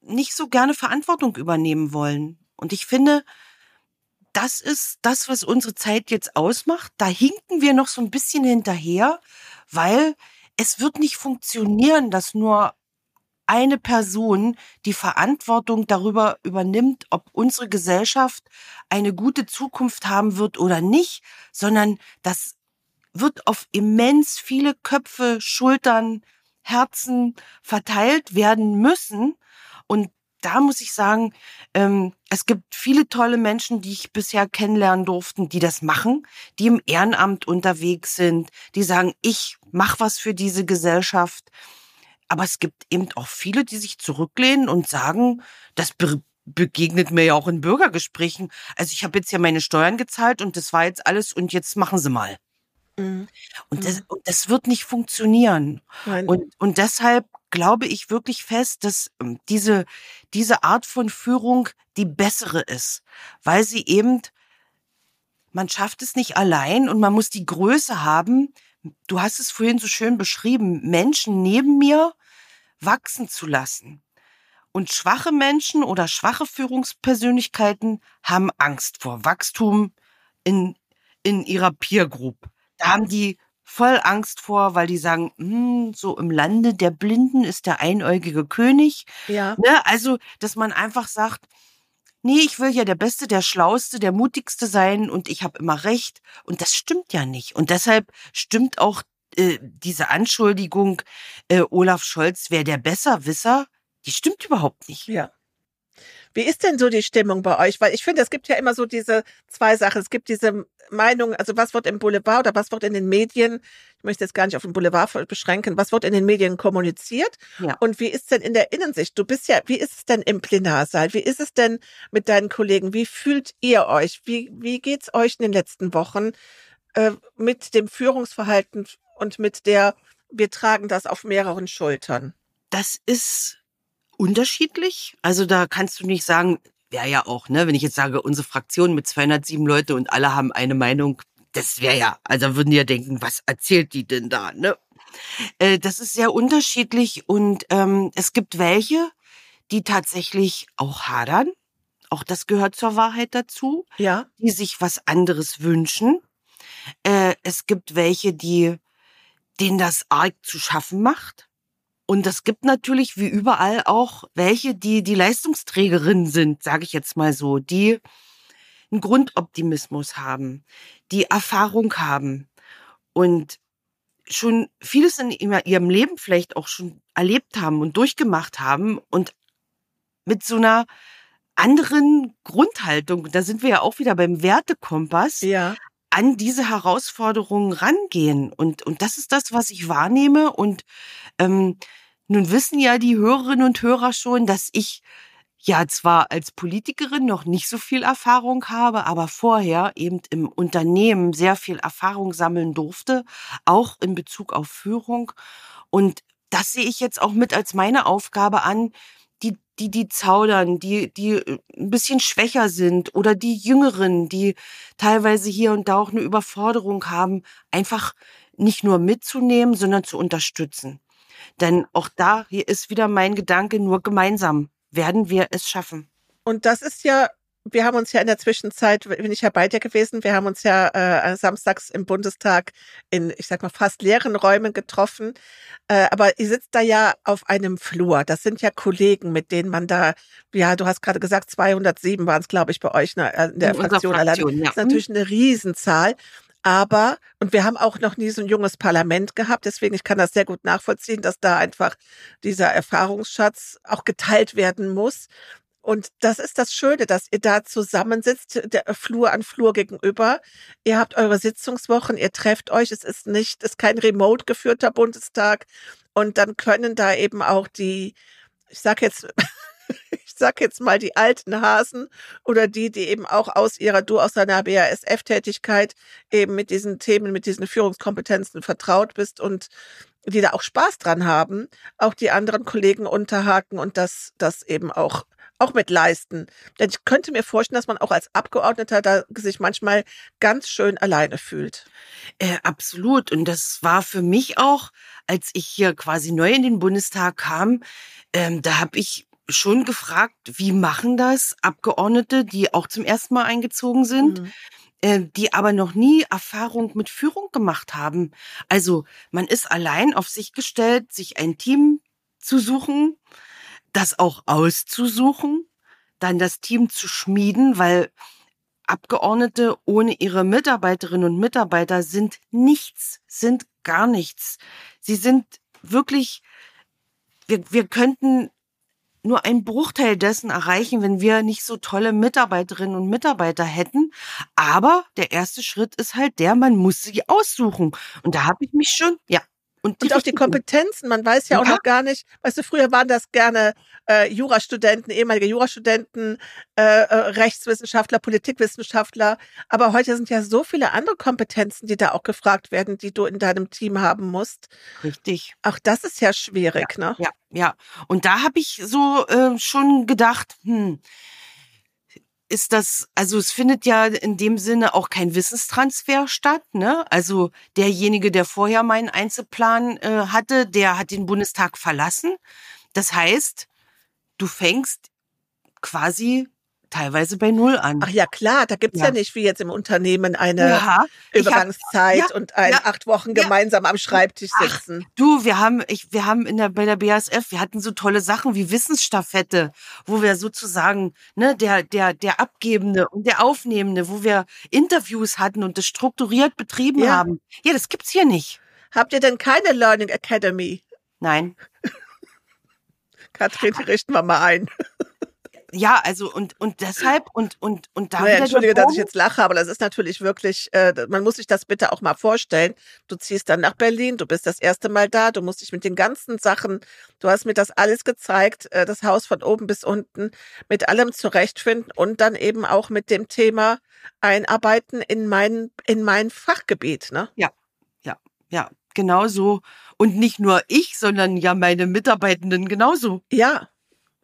nicht so gerne Verantwortung übernehmen wollen. Und ich finde, das ist das, was unsere Zeit jetzt ausmacht. Da hinken wir noch so ein bisschen hinterher, weil es wird nicht funktionieren, dass nur eine Person die Verantwortung darüber übernimmt, ob unsere Gesellschaft eine gute Zukunft haben wird oder nicht, sondern das wird auf immens viele Köpfe, Schultern, Herzen verteilt werden müssen. Und da muss ich sagen, ähm, es gibt viele tolle Menschen, die ich bisher kennenlernen durften, die das machen, die im Ehrenamt unterwegs sind, die sagen, ich mach was für diese Gesellschaft. Aber es gibt eben auch viele, die sich zurücklehnen und sagen, das be begegnet mir ja auch in Bürgergesprächen. Also ich habe jetzt ja meine Steuern gezahlt und das war jetzt alles und jetzt machen Sie mal. Mhm. Und, das, mhm. und das wird nicht funktionieren. Und, und deshalb glaube ich wirklich fest, dass ähm, diese, diese Art von Führung die bessere ist, weil sie eben, man schafft es nicht allein und man muss die Größe haben, du hast es vorhin so schön beschrieben, Menschen neben mir wachsen zu lassen. Und schwache Menschen oder schwache Führungspersönlichkeiten haben Angst vor Wachstum in, in ihrer Peer Group. Da haben die voll Angst vor, weil die sagen, hm, so im Lande der Blinden ist der einäugige König. Ja. Ne? Also, dass man einfach sagt, nee, ich will ja der Beste, der Schlauste, der Mutigste sein und ich habe immer recht. Und das stimmt ja nicht. Und deshalb stimmt auch äh, diese Anschuldigung, äh, Olaf Scholz wäre der Besserwisser, die stimmt überhaupt nicht.
Ja. Wie ist denn so die Stimmung bei euch? Weil ich finde, es gibt ja immer so diese zwei Sachen. Es gibt diese Meinung, also was wird im Boulevard oder was wird in den Medien, ich möchte jetzt gar nicht auf den Boulevard beschränken, was wird in den Medien kommuniziert? Ja. Und wie ist denn in der Innensicht? Du bist ja, wie ist es denn im Plenarsaal? Wie ist es denn mit deinen Kollegen? Wie fühlt ihr euch? Wie, wie geht's euch in den letzten Wochen äh, mit dem Führungsverhalten und mit der, wir tragen das auf mehreren Schultern?
Das ist unterschiedlich. Also da kannst du nicht sagen, wäre ja auch, ne, wenn ich jetzt sage, unsere Fraktion mit 207 Leute und alle haben eine Meinung, das wäre ja, also würden die ja denken, was erzählt die denn da, ne? Äh, das ist sehr unterschiedlich und ähm, es gibt welche, die tatsächlich auch hadern. Auch das gehört zur Wahrheit dazu. Ja. Die sich was anderes wünschen. Äh, es gibt welche, die denen das arg zu schaffen macht. Und es gibt natürlich wie überall auch welche, die die Leistungsträgerinnen sind, sage ich jetzt mal so, die einen Grundoptimismus haben, die Erfahrung haben und schon vieles in ihrem Leben vielleicht auch schon erlebt haben und durchgemacht haben und mit so einer anderen Grundhaltung, da sind wir ja auch wieder beim Wertekompass, ja. An diese Herausforderungen rangehen. Und, und das ist das, was ich wahrnehme. Und ähm, nun wissen ja die Hörerinnen und Hörer schon, dass ich ja zwar als Politikerin noch nicht so viel Erfahrung habe, aber vorher eben im Unternehmen sehr viel Erfahrung sammeln durfte, auch in Bezug auf Führung. Und das sehe ich jetzt auch mit als meine Aufgabe an, die, die, die zaudern, die, die äh, ein bisschen schwächer sind oder die Jüngeren, die teilweise hier und da auch eine Überforderung haben, einfach nicht nur mitzunehmen, sondern zu unterstützen. Denn auch da, hier ist wieder mein Gedanke, nur gemeinsam werden wir es schaffen.
Und das ist ja wir haben uns ja in der Zwischenzeit, bin ich ja bei dir gewesen, wir haben uns ja äh, samstags im Bundestag in, ich sag mal, fast leeren Räumen getroffen. Äh, aber ihr sitzt da ja auf einem Flur. Das sind ja Kollegen, mit denen man da, ja, du hast gerade gesagt, 207 waren es, glaube ich, bei euch ne, in der in Fraktion, Fraktion allein. Ja. Das ist natürlich eine Riesenzahl. Aber, und wir haben auch noch nie so ein junges Parlament gehabt, deswegen ich kann das sehr gut nachvollziehen, dass da einfach dieser Erfahrungsschatz auch geteilt werden muss. Und das ist das Schöne, dass ihr da zusammensitzt, der Flur an Flur gegenüber. Ihr habt eure Sitzungswochen, ihr trefft euch. Es ist nicht, es ist kein remote geführter Bundestag. Und dann können da eben auch die, ich sag jetzt, (laughs) ich sag jetzt mal die alten Hasen oder die, die eben auch aus ihrer, du aus deiner BASF-Tätigkeit eben mit diesen Themen, mit diesen Führungskompetenzen vertraut bist und die da auch Spaß dran haben, auch die anderen Kollegen unterhaken und das, das eben auch auch mit leisten. Denn ich könnte mir vorstellen, dass man auch als Abgeordneter da sich manchmal ganz schön alleine fühlt.
Äh, absolut. Und das war für mich auch, als ich hier quasi neu in den Bundestag kam, ähm, da habe ich schon gefragt, wie machen das Abgeordnete, die auch zum ersten Mal eingezogen sind? Mhm äh, die aber noch nie Erfahrung mit Führung gemacht haben. Also man ist allein auf sich gestellt, sich ein Team zu suchen, das auch auszusuchen, dann das Team zu schmieden, weil Abgeordnete ohne ihre Mitarbeiterinnen und Mitarbeiter sind nichts, sind gar nichts. Sie sind wirklich, wir, wir könnten nur einen Bruchteil dessen erreichen, wenn wir nicht so tolle Mitarbeiterinnen und Mitarbeiter hätten. Aber der erste Schritt ist halt der, man muss sie aussuchen. Und da habe ich mich schon, ja,
und, und auch die Kompetenzen, man weiß ja, ja, auch noch gar nicht, weißt du, früher waren das gerne äh, Jurastudenten, ehemalige Jurastudenten, äh, äh, Rechtswissenschaftler, Politikwissenschaftler, aber heute sind ja so viele andere Kompetenzen, die da auch gefragt werden, die du in deinem Team haben musst.
Richtig.
Auch das ist ja schwierig,
ja,
ne?
Ja, ja. Und da habe ich so äh, schon gedacht, hm, ist das, also es findet ja in dem Sinne auch kein Wissenstransfer statt. Ne? Also derjenige, der vorher meinen Einzelplan äh, hatte, der hat den Bundestag verlassen. Das heißt, du fängst quasi teilweise bei Null an.
Ach ja, klar, da gibt's ja. ja nicht wie jetzt im Unternehmen eine ja, Übergangszeit hab, ja, und ein acht Wochen gemeinsam am Schreibtisch sitzen.
Ach, du, wir haben, ich, wir haben in der, bei der BASF, wir hatten so tolle Sachen wie Wissensstaffette, wo wir sozusagen, ne, der, der, der Abgebende und der Aufnehmende, wo wir Interviews hatten und das strukturiert betrieben haben. Ja, das gibt's hier nicht.
Habt ihr denn keine Learning Academy?
Nein. (laughs)
Katrin, die richten wir mal ein
ja, also und und deshalb und und und da
naja, Entschuldige, dass ich jetzt lache, aber das ist natürlich wirklich, äh, man muss sich das bitte auch mal vorstellen. Du ziehst dann nach Berlin, du bist das erste Mal da, du musst dich mit den ganzen Sachen, du hast mir das alles gezeigt, äh, das Haus von oben bis unten, mit allem zurechtfinden und dann eben auch mit dem Thema einarbeiten in mein in mein Fachgebiet, ne?
Ja, ja, ja, genau so. Und nicht nur ich, sondern ja meine Mitarbeitenden genauso.
Ja,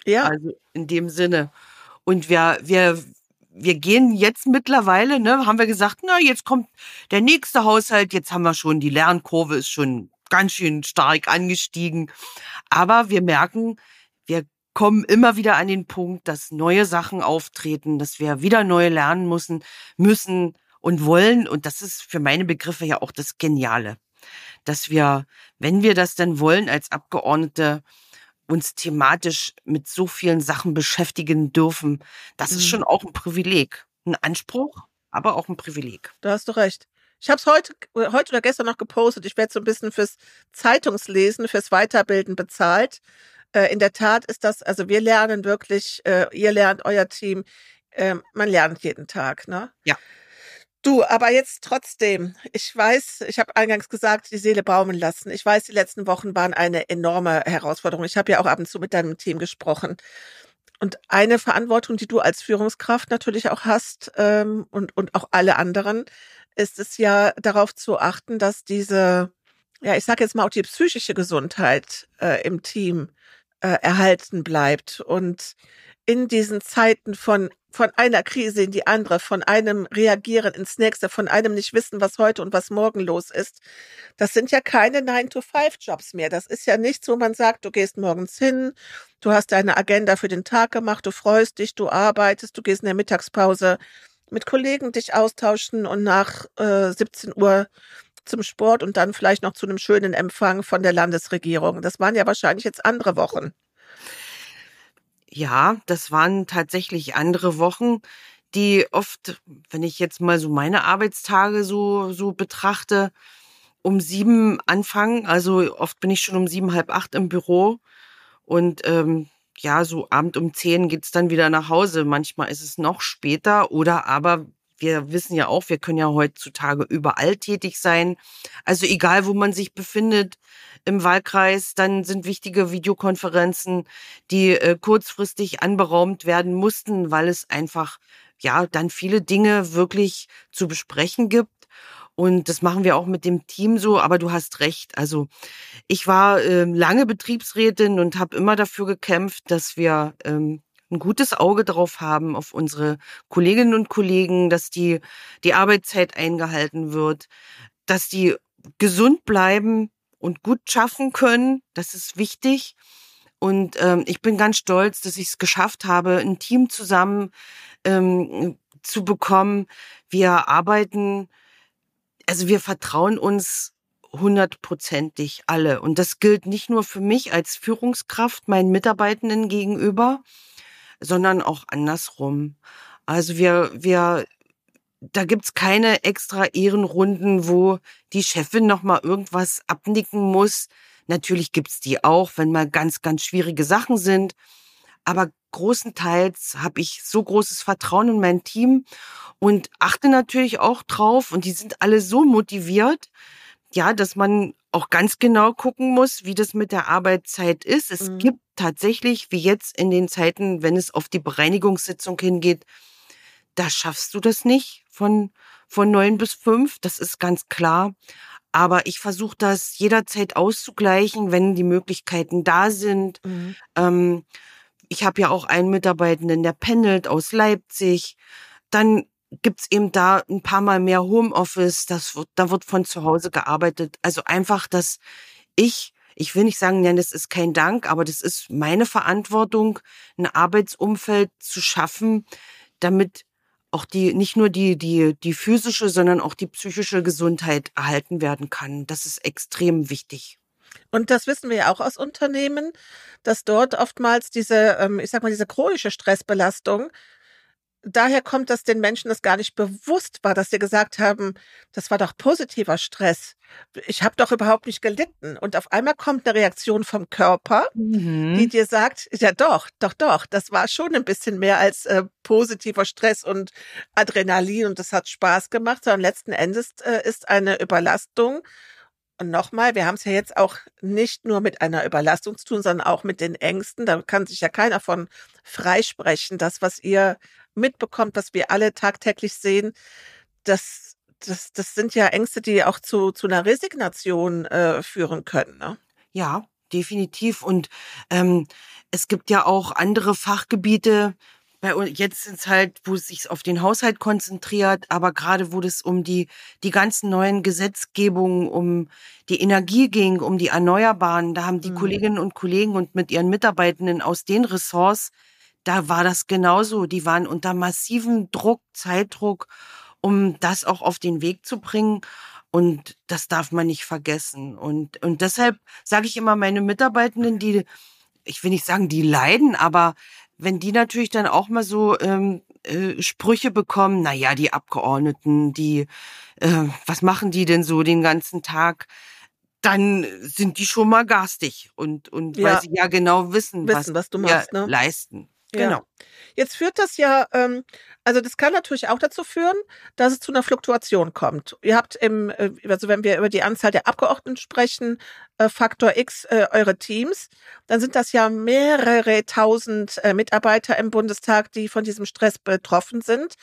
ja.
Also in dem Sinne. Und wir, wir, wir gehen jetzt mittlerweile, ne, haben wir gesagt, na, jetzt kommt der nächste Haushalt, jetzt haben wir schon, die Lernkurve ist schon ganz schön stark angestiegen. Aber wir merken, wir kommen immer wieder an den Punkt, dass neue Sachen auftreten, dass wir wieder neue lernen müssen, müssen und wollen. Und das ist für meine Begriffe ja auch das Geniale. Dass wir, wenn wir das denn wollen als Abgeordnete, uns thematisch mit so vielen Sachen beschäftigen dürfen. Das mhm. ist schon auch ein Privileg. Ein Anspruch, aber auch ein Privileg.
Da hast du recht. Ich habe es heute, heute oder gestern noch gepostet. Ich werde so ein bisschen fürs Zeitungslesen, fürs Weiterbilden bezahlt. Äh, in der Tat ist das, also wir lernen wirklich, äh, ihr lernt, euer Team, äh, man lernt jeden Tag. Ne?
Ja.
Du, aber jetzt trotzdem, ich weiß, ich habe eingangs gesagt, die Seele baumeln lassen. Ich weiß, die letzten Wochen waren eine enorme Herausforderung. Ich habe ja auch ab und zu mit deinem Team gesprochen. Und eine Verantwortung, die du als Führungskraft natürlich auch hast ähm, und, und auch alle anderen, ist es ja darauf zu achten, dass diese ja, ich sage jetzt mal auch die psychische Gesundheit äh, im Team äh, erhalten bleibt und in diesen Zeiten von von einer Krise in die andere, von einem reagieren ins nächste, von einem nicht wissen, was heute und was morgen los ist. Das sind ja keine 9-to-5-Jobs mehr. Das ist ja nichts, wo man sagt, du gehst morgens hin, du hast deine Agenda für den Tag gemacht, du freust dich, du arbeitest, du gehst in der Mittagspause mit Kollegen dich austauschen und nach äh, 17 Uhr zum Sport und dann vielleicht noch zu einem schönen Empfang von der Landesregierung. Das waren ja wahrscheinlich jetzt andere Wochen.
Ja, das waren tatsächlich andere Wochen, die oft, wenn ich jetzt mal so meine Arbeitstage so, so betrachte, um sieben anfangen. Also oft bin ich schon um sieben, halb acht im Büro und ähm, ja, so Abend um zehn geht's dann wieder nach Hause. Manchmal ist es noch später oder aber wir wissen ja auch, wir können ja heutzutage überall tätig sein. Also egal, wo man sich befindet im Wahlkreis, dann sind wichtige Videokonferenzen, die äh, kurzfristig anberaumt werden mussten, weil es einfach ja dann viele Dinge wirklich zu besprechen gibt. Und das machen wir auch mit dem Team so, aber du hast recht. Also ich war äh, lange Betriebsrätin und habe immer dafür gekämpft, dass wir ähm, ein gutes Auge drauf haben auf unsere Kolleginnen und Kollegen, dass die, die Arbeitszeit eingehalten wird, dass die gesund bleiben und gut schaffen können. Das ist wichtig. Und ähm, ich bin ganz stolz, dass ich es geschafft habe, ein Team zusammen ähm, zu bekommen. Wir arbeiten, also wir vertrauen uns hundertprozentig alle. Und das gilt nicht nur für mich als Führungskraft meinen Mitarbeitenden gegenüber, sondern auch andersrum. Also wir, wir, da gibt's keine extra Ehrenrunden, wo die Chefin nochmal irgendwas abnicken muss. Natürlich gibt's die auch, wenn mal ganz, ganz schwierige Sachen sind. Aber großenteils habe ich so großes Vertrauen in mein Team und achte natürlich auch drauf und die sind alle so motiviert, ja, dass man auch ganz genau gucken muss, wie das mit der Arbeitszeit ist. Es mhm. gibt tatsächlich, wie jetzt in den Zeiten, wenn es auf die Bereinigungssitzung hingeht, da schaffst du das nicht von, von neun bis fünf. Das ist ganz klar. Aber ich versuche das jederzeit auszugleichen, wenn die Möglichkeiten da sind. Mhm. Ähm, ich habe ja auch einen Mitarbeitenden, der pendelt aus Leipzig. Dann gibt's eben da ein paar Mal mehr Homeoffice, das wird, da wird von zu Hause gearbeitet. Also einfach, dass ich, ich will nicht sagen, nein, das ist kein Dank, aber das ist meine Verantwortung, ein Arbeitsumfeld zu schaffen, damit auch die, nicht nur die, die, die physische, sondern auch die psychische Gesundheit erhalten werden kann. Das ist extrem wichtig.
Und das wissen wir ja auch aus Unternehmen, dass dort oftmals diese, ähm, ich sag mal, diese chronische Stressbelastung daher kommt, dass den Menschen das gar nicht bewusst war, dass sie gesagt haben, das war doch positiver Stress. Ich habe doch überhaupt nicht gelitten. Und auf einmal kommt eine Reaktion vom Körper, mhm. die dir sagt, ja doch, doch, doch, das war schon ein bisschen mehr als äh, positiver Stress und Adrenalin und das hat Spaß gemacht, sondern letzten Endes äh, ist eine Überlastung. Und nochmal, wir haben es ja jetzt auch nicht nur mit einer Überlastung zu tun, sondern auch mit den Ängsten. Da kann sich ja keiner von freisprechen. Das, was ihr mitbekommt, was wir alle tagtäglich sehen, das, das, das sind ja Ängste, die auch zu, zu einer Resignation äh, führen können. Ne?
Ja, definitiv. Und ähm, es gibt ja auch andere Fachgebiete, bei uns jetzt sind es halt, wo es sich auf den Haushalt konzentriert, aber gerade wo es um die, die ganzen neuen Gesetzgebungen, um die Energie ging, um die Erneuerbaren, da haben die mhm. Kolleginnen und Kollegen und mit ihren Mitarbeitenden aus den Ressorts da war das genauso. Die waren unter massivem Druck, Zeitdruck, um das auch auf den Weg zu bringen. Und das darf man nicht vergessen. Und, und deshalb sage ich immer meine Mitarbeitenden, die, ich will nicht sagen, die leiden, aber wenn die natürlich dann auch mal so ähm, äh, Sprüche bekommen, na ja, die Abgeordneten, die, äh, was machen die denn so den ganzen Tag? Dann sind die schon mal garstig und, und ja. weil sie ja genau wissen,
wissen was, was du machst, ne?
leisten.
Genau. Jetzt führt das ja, ähm, also das kann natürlich auch dazu führen, dass es zu einer Fluktuation kommt. Ihr habt im, äh, also wenn wir über die Anzahl der Abgeordneten sprechen, äh, Faktor X äh, eure Teams, dann sind das ja mehrere tausend äh, Mitarbeiter im Bundestag, die von diesem Stress betroffen sind.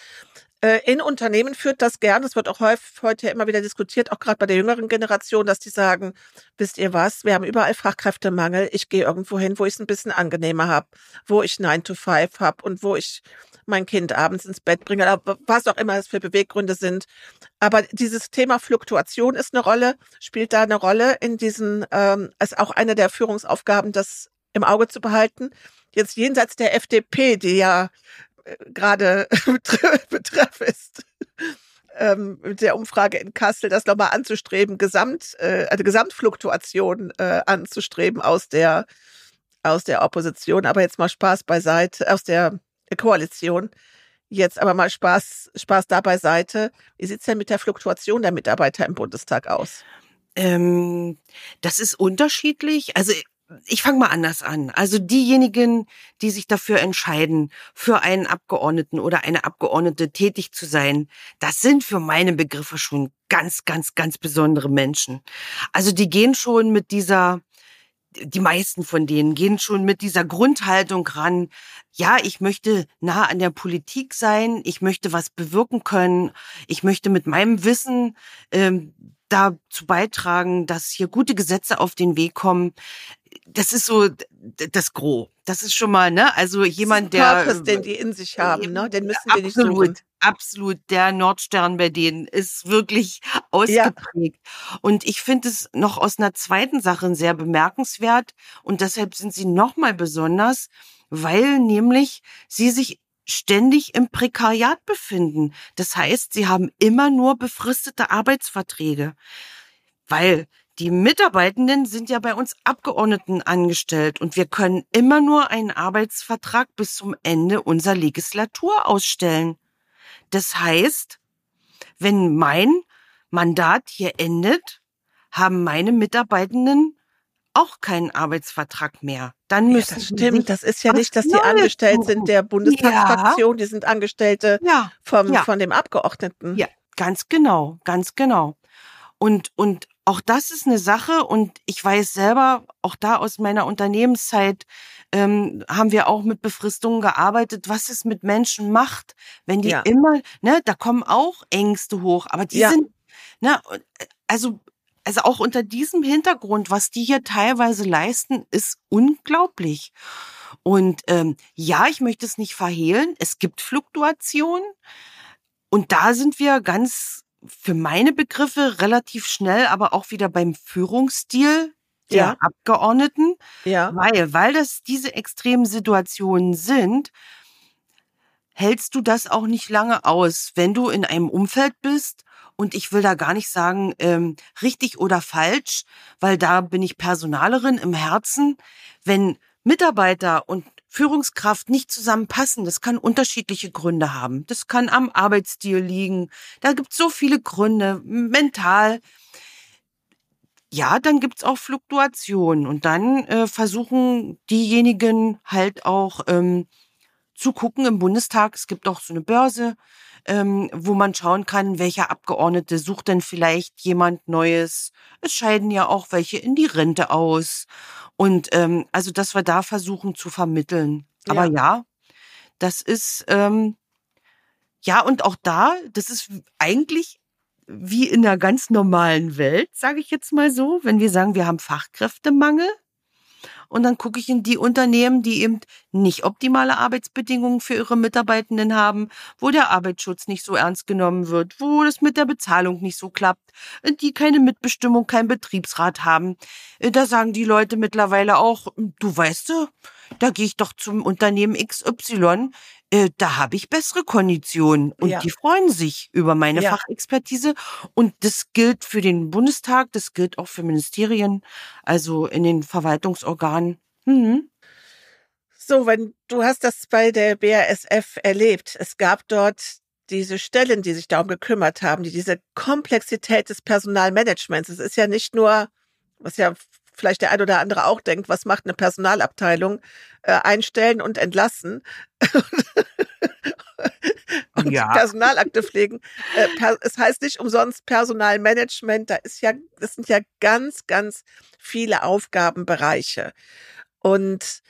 Äh, in Unternehmen führt das gern. Das wird auch häufig heute immer wieder diskutiert, auch gerade bei der jüngeren Generation, dass die sagen, wisst ihr was, wir haben überall Fachkräftemangel. Ich gehe irgendwo hin, wo ich es ein bisschen angenehmer habe, wo ich 9 to 5 habe und wo ich mein Kind abends ins Bett bringe, was auch immer es für Beweggründe sind. Aber dieses Thema Fluktuation ist eine Rolle, spielt da eine Rolle in diesen, ähm, ist auch eine der Führungsaufgaben, das im Auge zu behalten. Jetzt jenseits der FDP, die ja gerade (laughs) betreff ist, ähm, mit der Umfrage in Kassel, das nochmal anzustreben, Gesamt, äh, eine Gesamtfluktuation äh, anzustreben aus der, aus der Opposition. Aber jetzt mal Spaß beiseite, aus der Koalition. Jetzt aber mal Spaß, Spaß da beiseite. Wie sieht's denn mit der Fluktuation der Mitarbeiter im Bundestag aus?
Ähm, das ist unterschiedlich. Also ich fange mal anders an. Also diejenigen, die sich dafür entscheiden, für einen Abgeordneten oder eine Abgeordnete tätig zu sein, das sind für meine Begriffe schon ganz, ganz, ganz besondere Menschen. Also die gehen schon mit dieser, die meisten von denen gehen schon mit dieser Grundhaltung ran, ja, ich möchte nah an der Politik sein, ich möchte was bewirken können, ich möchte mit meinem Wissen ähm, dazu beitragen, dass hier gute Gesetze auf den Weg kommen das ist so das Gros. Das ist schon mal, ne? Also jemand, der.
Purpose, den die in sich haben, ne? Den müssen wir
nicht suchen. Absolut. Der Nordstern bei denen ist wirklich (laughs) ausgeprägt. Ja. Und ich finde es noch aus einer zweiten Sache sehr bemerkenswert. Und deshalb sind sie nochmal besonders, weil nämlich sie sich ständig im Prekariat befinden. Das heißt, sie haben immer nur befristete Arbeitsverträge. Weil die Mitarbeitenden sind ja bei uns Abgeordneten angestellt und wir können immer nur einen Arbeitsvertrag bis zum Ende unserer Legislatur ausstellen. Das heißt, wenn mein Mandat hier endet, haben meine Mitarbeitenden auch keinen Arbeitsvertrag mehr. Dann müssen
ja, das stimmt. Das ist ja nicht, dass die angestellt sind der Bundestagsfraktion. Ja. Die sind Angestellte ja. vom, ja. von dem Abgeordneten.
Ja, ganz genau, ganz genau. Und, und auch das ist eine Sache und ich weiß selber, auch da aus meiner Unternehmenszeit ähm, haben wir auch mit Befristungen gearbeitet, was es mit Menschen macht, wenn die immer, ne, da kommen auch Ängste hoch, aber die sind, ne, also also auch unter diesem Hintergrund, was die hier teilweise leisten, ist unglaublich. Und ähm, ja, ich möchte es nicht verhehlen, es gibt Fluktuationen. Und da sind wir ganz für meine Begriffe relativ schnell, aber auch wieder beim Führungsstil der ja. Abgeordneten. Ja. Weil, weil das diese extremen Situationen sind, hältst du das auch nicht lange aus, wenn du in einem Umfeld bist. Und ich will da gar nicht sagen, ähm, richtig oder falsch, weil da bin ich Personalerin im Herzen. Wenn Mitarbeiter und Führungskraft nicht zusammenpassen. Das kann unterschiedliche Gründe haben. Das kann am Arbeitsstil liegen. Da gibt es so viele Gründe, mental. Ja, dann gibt's auch Fluktuationen und dann äh, versuchen diejenigen halt auch ähm, zu gucken im Bundestag. Es gibt auch so eine Börse, ähm, wo man schauen kann, welcher Abgeordnete sucht denn vielleicht jemand Neues. Es scheiden ja auch welche in die Rente aus. Und ähm, also, dass wir da versuchen zu vermitteln. Aber ja, ja das ist, ähm, ja, und auch da, das ist eigentlich wie in der ganz normalen Welt, sage ich jetzt mal so, wenn wir sagen, wir haben Fachkräftemangel, und dann gucke ich in die Unternehmen, die eben nicht optimale Arbeitsbedingungen für ihre Mitarbeitenden haben, wo der Arbeitsschutz nicht so ernst genommen wird, wo das mit der Bezahlung nicht so klappt, die keine Mitbestimmung, kein Betriebsrat haben. Äh, da sagen die Leute mittlerweile auch, du weißt da gehe ich doch zum Unternehmen XY, äh, da habe ich bessere Konditionen und ja. die freuen sich über meine ja. Fachexpertise und das gilt für den Bundestag, das gilt auch für Ministerien, also in den Verwaltungsorganen. Mhm.
So, wenn du hast das bei der BASF erlebt, es gab dort diese Stellen, die sich darum gekümmert haben, die diese Komplexität des Personalmanagements. Es ist ja nicht nur, was ja vielleicht der ein oder andere auch denkt, was macht eine Personalabteilung? Äh, einstellen und entlassen. (laughs) und ja. Personalakte pflegen. Äh, es heißt nicht umsonst Personalmanagement. Da ist ja, das sind ja ganz, ganz viele Aufgabenbereiche. Und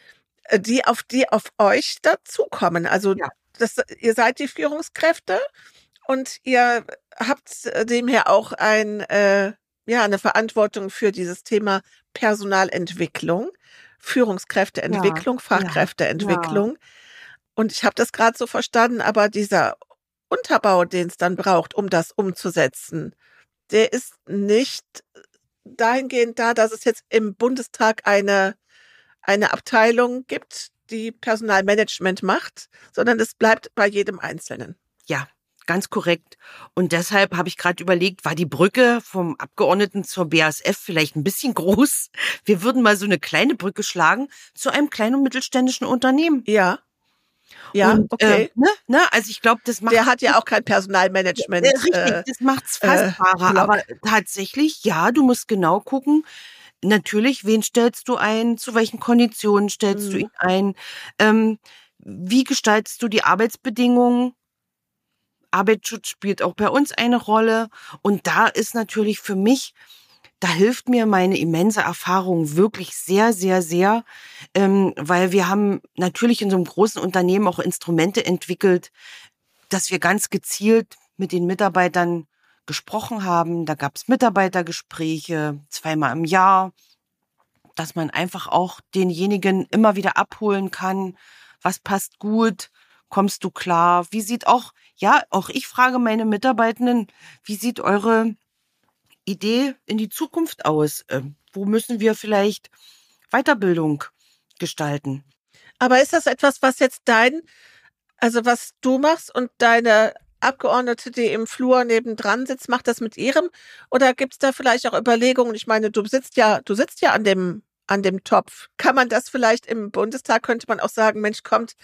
äh, die auf die auf euch dazukommen. Also ja. das, ihr seid die Führungskräfte und ihr habt demher auch ein, äh, ja, eine Verantwortung für dieses Thema Personalentwicklung, Führungskräfteentwicklung, ja, Fachkräfteentwicklung. Ja. Und ich habe das gerade so verstanden, aber dieser Unterbau, den es dann braucht, um das umzusetzen, der ist nicht dahingehend da, dass es jetzt im Bundestag eine, eine Abteilung gibt, die Personalmanagement macht, sondern es bleibt bei jedem Einzelnen.
Ja, ganz korrekt. Und deshalb habe ich gerade überlegt, war die Brücke vom Abgeordneten zur BASF vielleicht ein bisschen (laughs) groß? Wir würden mal so eine kleine Brücke schlagen zu einem kleinen und mittelständischen Unternehmen.
Ja. Ja, und, okay. Äh,
ne, ne, also ich glaube, das macht.
Der hat ja auch kein Personalmanagement.
Äh, richtig, äh, das macht's fassbarer. Äh, aber tatsächlich, ja, du musst genau gucken. Natürlich, wen stellst du ein? Zu welchen Konditionen stellst mhm. du ihn ein? Ähm, wie gestaltest du die Arbeitsbedingungen? Arbeitsschutz spielt auch bei uns eine Rolle. Und da ist natürlich für mich da hilft mir meine immense Erfahrung wirklich sehr, sehr, sehr, ähm, weil wir haben natürlich in so einem großen Unternehmen auch Instrumente entwickelt, dass wir ganz gezielt mit den Mitarbeitern gesprochen haben. Da gab es Mitarbeitergespräche zweimal im Jahr, dass man einfach auch denjenigen immer wieder abholen kann. Was passt gut? Kommst du klar? Wie sieht auch, ja, auch ich frage meine Mitarbeitenden, wie sieht eure Idee in die Zukunft aus? Ähm, wo müssen wir vielleicht Weiterbildung gestalten?
Aber ist das etwas, was jetzt dein, also was du machst und deine Abgeordnete, die im Flur nebendran sitzt, macht das mit ihrem? Oder gibt es da vielleicht auch Überlegungen? Ich meine, du sitzt ja, du sitzt ja an dem, an dem Topf. Kann man das vielleicht im Bundestag, könnte man auch sagen, Mensch, kommt,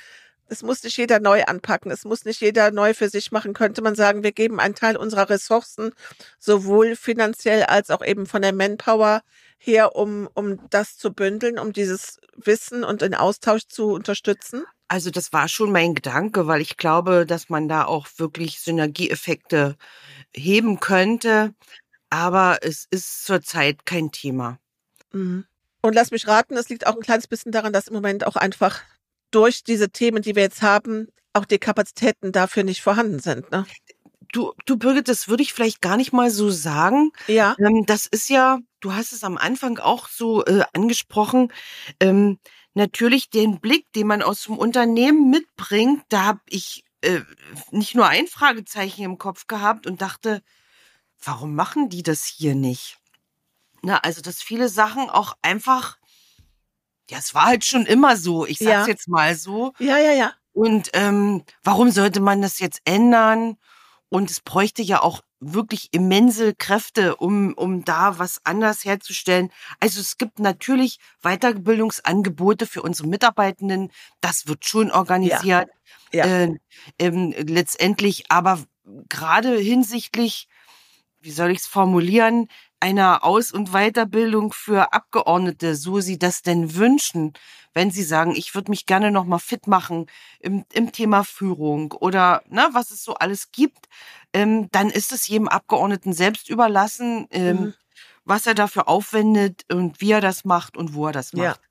es muss nicht jeder neu anpacken, es muss nicht jeder neu für sich machen, könnte man sagen, wir geben einen Teil unserer Ressourcen sowohl finanziell als auch eben von der Manpower her, um, um das zu bündeln, um dieses Wissen und den Austausch zu unterstützen?
Also das war schon mein Gedanke, weil ich glaube, dass man da auch wirklich Synergieeffekte heben könnte. Aber es ist zurzeit kein Thema.
Mhm. Und lass mich raten, es liegt auch ein kleines bisschen daran, dass im Moment auch einfach durch diese Themen, die wir jetzt haben, auch die Kapazitäten dafür nicht vorhanden sind. Ne?
Du, du Birgit, das würde ich vielleicht gar nicht mal so sagen.
Ja.
Ähm, das ist ja, du hast es am Anfang auch so äh, angesprochen. Ähm, natürlich den Blick, den man aus dem Unternehmen mitbringt, da habe ich äh, nicht nur ein Fragezeichen im Kopf gehabt und dachte, warum machen die das hier nicht? Na, also dass viele Sachen auch einfach ja, es war halt schon immer so. Ich sag's ja. jetzt mal so.
Ja, ja, ja.
Und ähm, warum sollte man das jetzt ändern? Und es bräuchte ja auch wirklich immense Kräfte, um, um da was anders herzustellen. Also es gibt natürlich Weiterbildungsangebote für unsere Mitarbeitenden. Das wird schon organisiert. Ja. ja. Äh, ähm, letztendlich, aber gerade hinsichtlich, wie soll ich es formulieren, einer Aus- und Weiterbildung für Abgeordnete, so sie das denn wünschen, wenn sie sagen, ich würde mich gerne noch mal fit machen im, im Thema Führung oder na, was es so alles gibt, ähm, dann ist es jedem Abgeordneten selbst überlassen, ähm, mhm. was er dafür aufwendet und wie er das macht und wo er das macht.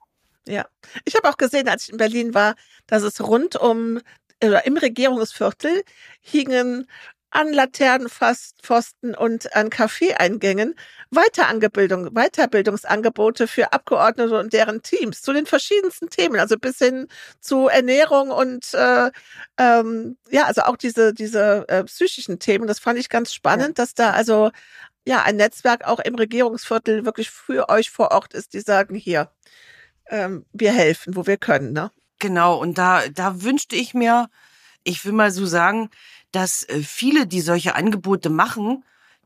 Ja, ja. ich habe auch gesehen, als ich in Berlin war, dass es rund um oder im Regierungsviertel hingen an Laternenpfosten und an Kaffeeeingängen Weiterangebildung, Weiterbildungsangebote für Abgeordnete und deren Teams zu den verschiedensten Themen, also bis hin zu Ernährung und äh, ähm, ja, also auch diese diese äh, psychischen Themen. Das fand ich ganz spannend, ja. dass da also ja ein Netzwerk auch im Regierungsviertel wirklich für euch vor Ort ist, die sagen hier, ähm, wir helfen, wo wir können. Ne?
Genau. Und da da wünschte ich mir, ich will mal so sagen, dass äh, viele, die solche Angebote machen,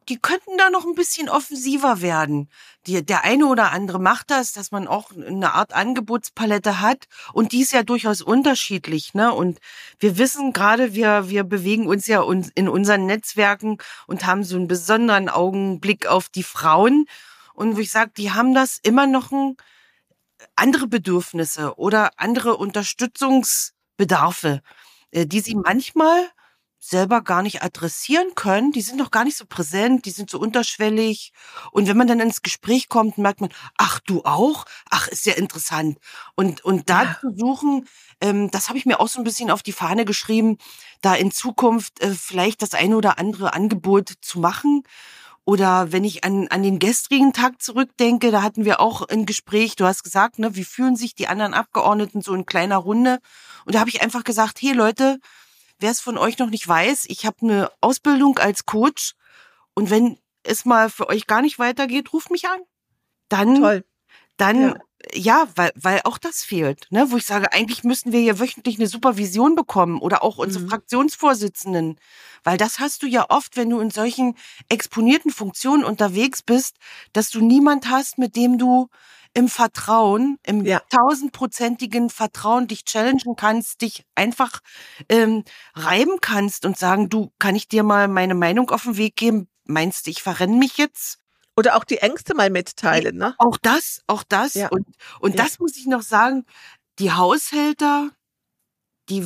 die könnten da noch ein bisschen offensiver werden. Die, der eine oder andere macht das, dass man auch eine Art Angebotspalette hat und die ist ja durchaus unterschiedlich. Ne? Und wir wissen gerade, wir, wir bewegen uns ja in unseren Netzwerken und haben so einen besonderen Augenblick auf die Frauen. Und wo ich sage, die haben das immer noch ein, andere Bedürfnisse oder andere Unterstützungsbedarfe, äh, die sie manchmal selber gar nicht adressieren können. Die sind noch gar nicht so präsent, die sind so unterschwellig. Und wenn man dann ins Gespräch kommt, merkt man, ach, du auch? Ach, ist ja interessant. Und, und da ja. zu suchen, ähm, das habe ich mir auch so ein bisschen auf die Fahne geschrieben, da in Zukunft äh, vielleicht das eine oder andere Angebot zu machen. Oder wenn ich an, an den gestrigen Tag zurückdenke, da hatten wir auch ein Gespräch, du hast gesagt, ne, wie fühlen sich die anderen Abgeordneten so in kleiner Runde? Und da habe ich einfach gesagt, hey Leute, wer es von euch noch nicht weiß, ich habe eine Ausbildung als Coach und wenn es mal für euch gar nicht weitergeht, ruft mich an. Dann, Toll. dann, ja. ja, weil, weil auch das fehlt, ne, wo ich sage, eigentlich müssten wir hier wöchentlich eine Supervision bekommen oder auch unsere mhm. Fraktionsvorsitzenden, weil das hast du ja oft, wenn du in solchen exponierten Funktionen unterwegs bist, dass du niemand hast, mit dem du im Vertrauen, im ja. tausendprozentigen Vertrauen dich challengen kannst, dich einfach ähm, reiben kannst und sagen, du, kann ich dir mal meine Meinung auf den Weg geben? Meinst du, ich verrenne mich jetzt?
Oder auch die Ängste mal mitteilen, ne?
Auch das, auch das. Ja. Und, und ja. das muss ich noch sagen, die Haushälter, die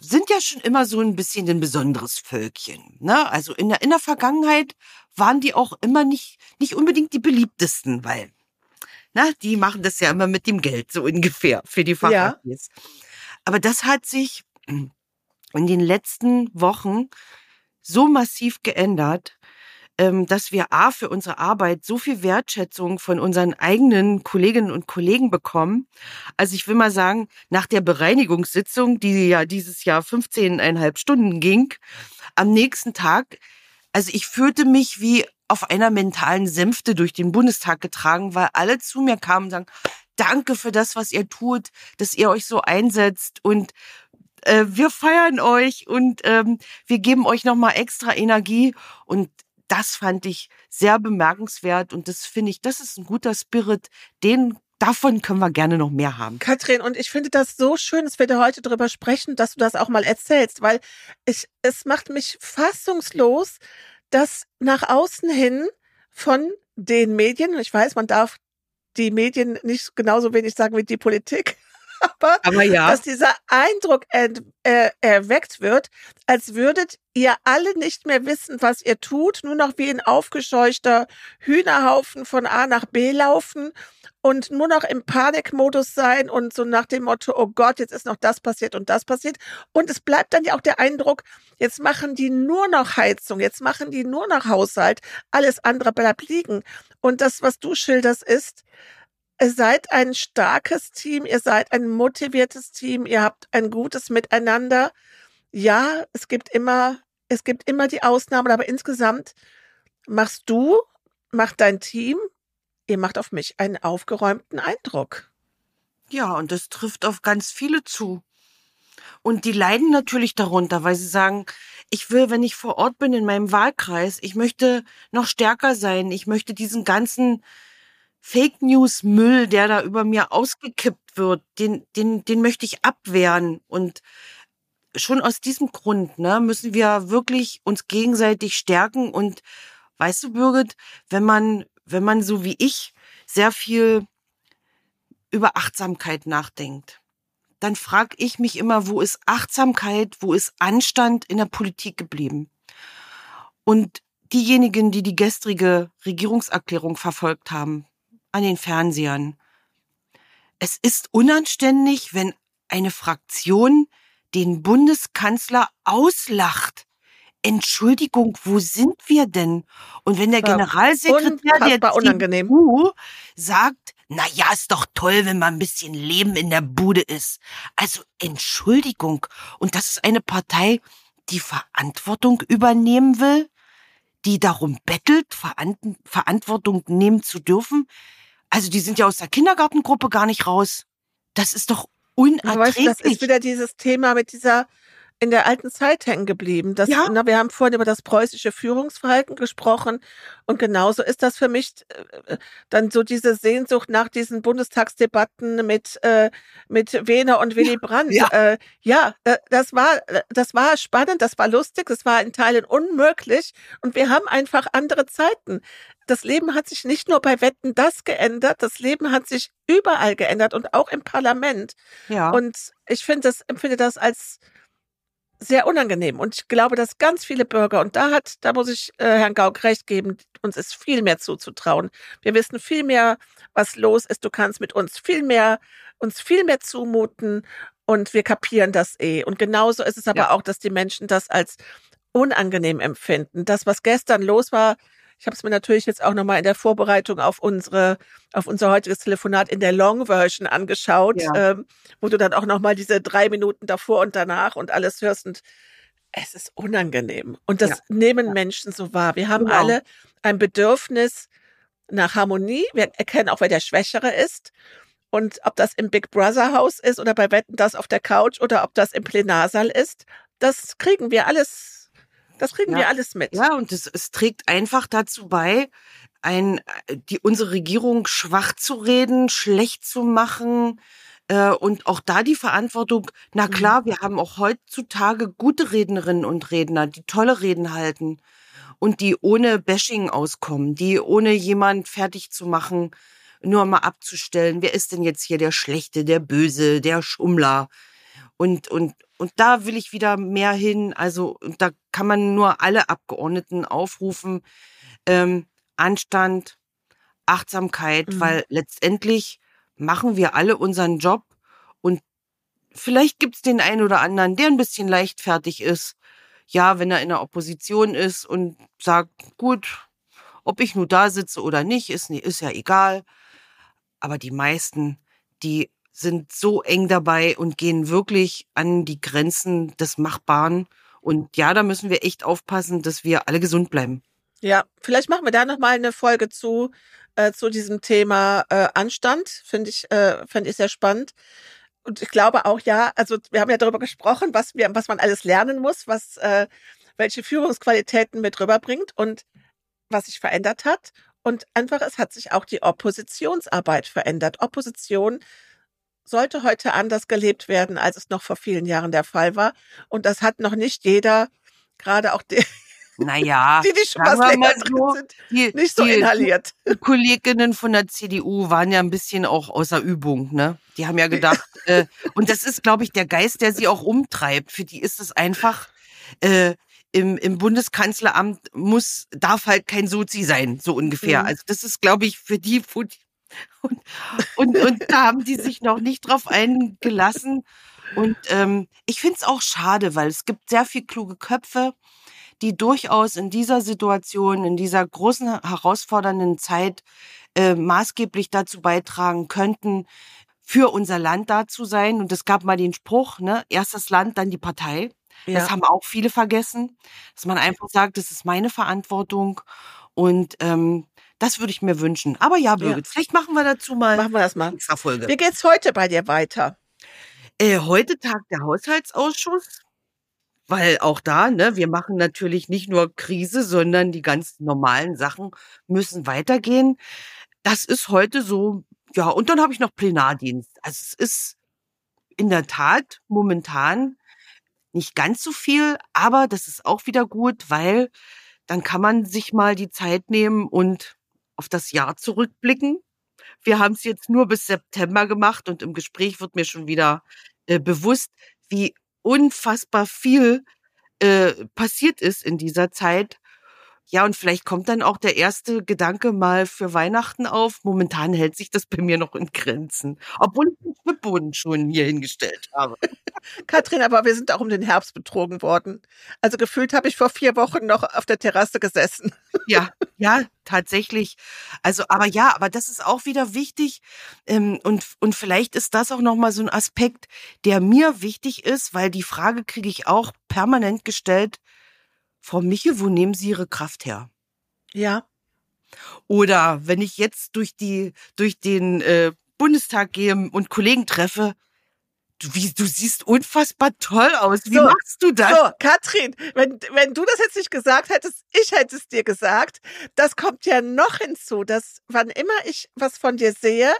sind ja schon immer so ein bisschen ein besonderes Völkchen. Ne? Also in der, in der Vergangenheit waren die auch immer nicht, nicht unbedingt die beliebtesten, weil na, die machen das ja immer mit dem Geld, so ungefähr, für die Facharbeits. Ja. Aber das hat sich in den letzten Wochen so massiv geändert, ähm, dass wir A für unsere Arbeit so viel Wertschätzung von unseren eigenen Kolleginnen und Kollegen bekommen. Also ich will mal sagen, nach der Bereinigungssitzung, die ja dieses Jahr 15,5 Stunden ging, am nächsten Tag, also ich fühlte mich wie auf einer mentalen Sänfte durch den Bundestag getragen, weil alle zu mir kamen und sagen, danke für das, was ihr tut, dass ihr euch so einsetzt und äh, wir feiern euch und ähm, wir geben euch nochmal extra Energie und das fand ich sehr bemerkenswert und das finde ich, das ist ein guter Spirit, den davon können wir gerne noch mehr haben.
Katrin, und ich finde das so schön, dass wir da heute drüber sprechen, dass du das auch mal erzählst, weil ich, es macht mich fassungslos, dass nach außen hin von den Medien, ich weiß, man darf die Medien nicht genauso wenig sagen wie die Politik, (laughs) aber, aber ja. dass dieser Eindruck ent, äh, erweckt wird, als würdet ihr alle nicht mehr wissen, was ihr tut, nur noch wie ein aufgescheuchter Hühnerhaufen von A nach B laufen und nur noch im Panikmodus sein und so nach dem Motto, oh Gott, jetzt ist noch das passiert und das passiert. Und es bleibt dann ja auch der Eindruck, jetzt machen die nur noch Heizung, jetzt machen die nur noch Haushalt, alles andere bleibt liegen. Und das, was du schilderst, ist, ihr seid ein starkes Team, ihr seid ein motiviertes Team, ihr habt ein gutes Miteinander. Ja, es gibt immer, es gibt immer die Ausnahmen, aber insgesamt machst du, macht dein Team, ihr macht auf mich einen aufgeräumten Eindruck.
Ja, und das trifft auf ganz viele zu. Und die leiden natürlich darunter, weil sie sagen, ich will, wenn ich vor Ort bin in meinem Wahlkreis, ich möchte noch stärker sein. Ich möchte diesen ganzen Fake News Müll, der da über mir ausgekippt wird, den, den, den möchte ich abwehren. Und schon aus diesem Grund, ne, müssen wir wirklich uns gegenseitig stärken. Und weißt du, Birgit, wenn man wenn man so wie ich sehr viel über Achtsamkeit nachdenkt, dann frage ich mich immer, wo ist Achtsamkeit, wo ist Anstand in der Politik geblieben? Und diejenigen, die die gestrige Regierungserklärung verfolgt haben, an den Fernsehern, es ist unanständig, wenn eine Fraktion den Bundeskanzler auslacht. Entschuldigung, wo sind wir denn? Und wenn der Generalsekretär der CDU sagt, na ja, ist doch toll, wenn mal ein bisschen Leben in der Bude ist. Also Entschuldigung. Und das ist eine Partei, die Verantwortung übernehmen will, die darum bettelt, Verantwortung nehmen zu dürfen. Also die sind ja aus der Kindergartengruppe gar nicht raus. Das ist doch unerträglich. Weißt,
das ist wieder dieses Thema mit dieser in der alten Zeit hängen geblieben. Das, ja. na, wir haben vorhin über das preußische Führungsverhalten gesprochen und genauso ist das für mich äh, äh, dann so diese Sehnsucht nach diesen Bundestagsdebatten mit äh, mit Wehner und Willy Brandt. Ja, äh, ja äh, das war äh, das war spannend, das war lustig, das war in Teilen unmöglich und wir haben einfach andere Zeiten. Das Leben hat sich nicht nur bei Wetten das geändert, das Leben hat sich überall geändert und auch im Parlament. Ja. Und ich finde das empfinde das als sehr unangenehm. Und ich glaube, dass ganz viele Bürger, und da hat, da muss ich äh, Herrn Gauck recht geben, uns ist viel mehr zuzutrauen. Wir wissen viel mehr, was los ist. Du kannst mit uns viel mehr, uns viel mehr zumuten und wir kapieren das eh. Und genauso ist es aber ja. auch, dass die Menschen das als unangenehm empfinden. Das, was gestern los war, ich habe es mir natürlich jetzt auch nochmal in der Vorbereitung auf unsere, auf unser heutiges Telefonat in der Long Version angeschaut, ja. ähm, wo du dann auch nochmal diese drei Minuten davor und danach und alles hörst und es ist unangenehm. Und das ja. nehmen Menschen so wahr. Wir haben genau. alle ein Bedürfnis nach Harmonie. Wir erkennen auch, wer der Schwächere ist. Und ob das im Big Brother Haus ist oder bei Wetten das auf der Couch oder ob das im Plenarsaal ist, das kriegen wir alles das kriegen ja. wir alles mit.
Ja, und es, es trägt einfach dazu bei, ein, die, unsere Regierung schwach zu reden, schlecht zu machen. Äh, und auch da die Verantwortung, na mhm. klar, wir haben auch heutzutage gute Rednerinnen und Redner, die tolle Reden halten und die ohne Bashing auskommen, die ohne jemand fertig zu machen, nur mal abzustellen, wer ist denn jetzt hier der Schlechte, der Böse, der Schummler? Und, und, und da will ich wieder mehr hin. Also da kann man nur alle Abgeordneten aufrufen. Ähm, Anstand, Achtsamkeit, mhm. weil letztendlich machen wir alle unseren Job und vielleicht gibt's den einen oder anderen, der ein bisschen leichtfertig ist. Ja, wenn er in der Opposition ist und sagt, gut, ob ich nur da sitze oder nicht, ist, ist ja egal. Aber die meisten, die sind so eng dabei und gehen wirklich an die Grenzen des Machbaren. Und ja, da müssen wir echt aufpassen, dass wir alle gesund bleiben.
Ja, vielleicht machen wir da noch mal eine Folge zu äh, zu diesem Thema äh, Anstand. Finde ich äh, finde ich sehr spannend. Und ich glaube auch ja, also wir haben ja darüber gesprochen, was wir was man alles lernen muss, was äh, welche Führungsqualitäten mit rüberbringt und was sich verändert hat. Und einfach, es hat sich auch die Oppositionsarbeit verändert. Opposition sollte heute anders gelebt werden, als es noch vor vielen Jahren der Fall war. Und das hat noch nicht jeder, gerade auch die,
naja, (laughs)
die, die schon was länger so, sind, die, nicht so die, inhaliert.
Die Kolleginnen von der CDU waren ja ein bisschen auch außer Übung, ne? Die haben ja gedacht, äh, und das ist, glaube ich, der Geist, der sie auch umtreibt. Für die ist es einfach, äh, im, im Bundeskanzleramt muss, darf halt kein Sozi sein, so ungefähr. Mhm. Also das ist, glaube ich, für die, und, und, und da haben die sich noch nicht drauf eingelassen. Und ähm, ich finde es auch schade, weil es gibt sehr viel kluge Köpfe, die durchaus in dieser Situation, in dieser großen herausfordernden Zeit äh, maßgeblich dazu beitragen könnten, für unser Land da zu sein. Und es gab mal den Spruch, ne, erst das Land, dann die Partei. Ja. Das haben auch viele vergessen, dass man einfach sagt, das ist meine Verantwortung. Und ähm, das würde ich mir wünschen. Aber ja, Birgit, ja. vielleicht machen wir dazu mal.
Machen wir das mal. Extra Folge. Wie geht's heute bei dir weiter?
Äh, heute tagt der Haushaltsausschuss. Weil auch da, ne, wir machen natürlich nicht nur Krise, sondern die ganz normalen Sachen müssen weitergehen. Das ist heute so, ja, und dann habe ich noch Plenardienst. Also es ist in der Tat momentan nicht ganz so viel, aber das ist auch wieder gut, weil dann kann man sich mal die Zeit nehmen und auf das Jahr zurückblicken. Wir haben es jetzt nur bis September gemacht und im Gespräch wird mir schon wieder äh, bewusst, wie unfassbar viel äh, passiert ist in dieser Zeit. Ja, und vielleicht kommt dann auch der erste Gedanke mal für Weihnachten auf. Momentan hält sich das bei mir noch in Grenzen, obwohl ich den Schwibboden schon hier hingestellt habe.
Katrin, aber wir sind auch um den Herbst betrogen worden. Also gefühlt habe ich vor vier Wochen noch auf der Terrasse gesessen.
Ja, ja, tatsächlich. Also, aber ja, aber das ist auch wieder wichtig. Ähm, und, und vielleicht ist das auch nochmal so ein Aspekt, der mir wichtig ist, weil die Frage kriege ich auch permanent gestellt Frau Michel, wo nehmen Sie Ihre Kraft her?
Ja.
Oder wenn ich jetzt durch die, durch den äh, Bundestag gehe und Kollegen treffe, du, wie, du siehst unfassbar toll aus. Wie so, machst du das? So,
Katrin, wenn, wenn du das jetzt nicht gesagt hättest, ich hätte es dir gesagt. Das kommt ja noch hinzu, dass wann immer ich was von dir sehe,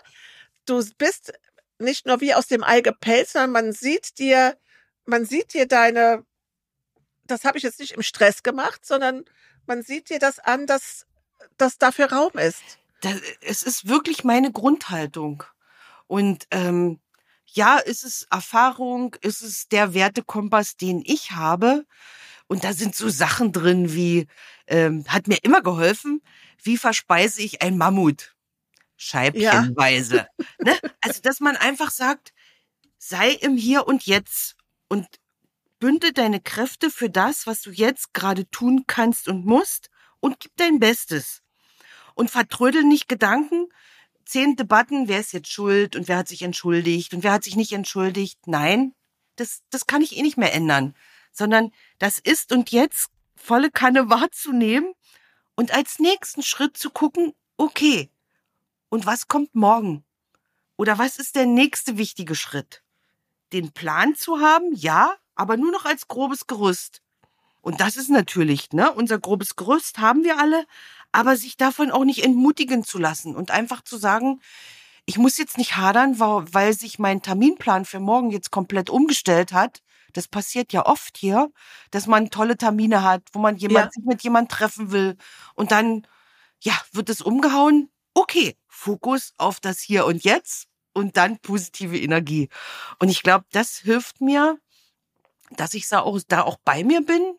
du bist nicht nur wie aus dem Ei gepelzt, sondern man sieht dir, man sieht dir deine das habe ich jetzt nicht im Stress gemacht, sondern man sieht dir das an, dass das dafür Raum ist.
Das, es ist wirklich meine Grundhaltung. Und ähm, ja, ist es Erfahrung, ist es der Wertekompass, den ich habe? Und da sind so Sachen drin wie, ähm, hat mir immer geholfen, wie verspeise ich ein Mammut? Scheibchenweise. Ja. (laughs) ne? Also, dass man einfach sagt, sei im Hier und Jetzt und bünde deine Kräfte für das, was du jetzt gerade tun kannst und musst und gib dein Bestes. Und vertrödel nicht Gedanken, zehn Debatten, wer ist jetzt schuld und wer hat sich entschuldigt und wer hat sich nicht entschuldigt. Nein, das, das kann ich eh nicht mehr ändern, sondern das ist und jetzt volle Kanne (laughs) wahrzunehmen und als nächsten Schritt zu gucken, okay, und was kommt morgen? Oder was ist der nächste wichtige Schritt? Den Plan zu haben, ja, aber nur noch als grobes Gerüst. Und das ist natürlich, ne, unser grobes Gerüst haben wir alle, aber sich davon auch nicht entmutigen zu lassen und einfach zu sagen, ich muss jetzt nicht hadern, weil sich mein Terminplan für morgen jetzt komplett umgestellt hat. Das passiert ja oft hier, dass man tolle Termine hat, wo man jemand, ja. sich mit jemand treffen will und dann, ja, wird es umgehauen. Okay, Fokus auf das Hier und Jetzt und dann positive Energie. Und ich glaube, das hilft mir, dass ich da auch, da auch bei mir bin.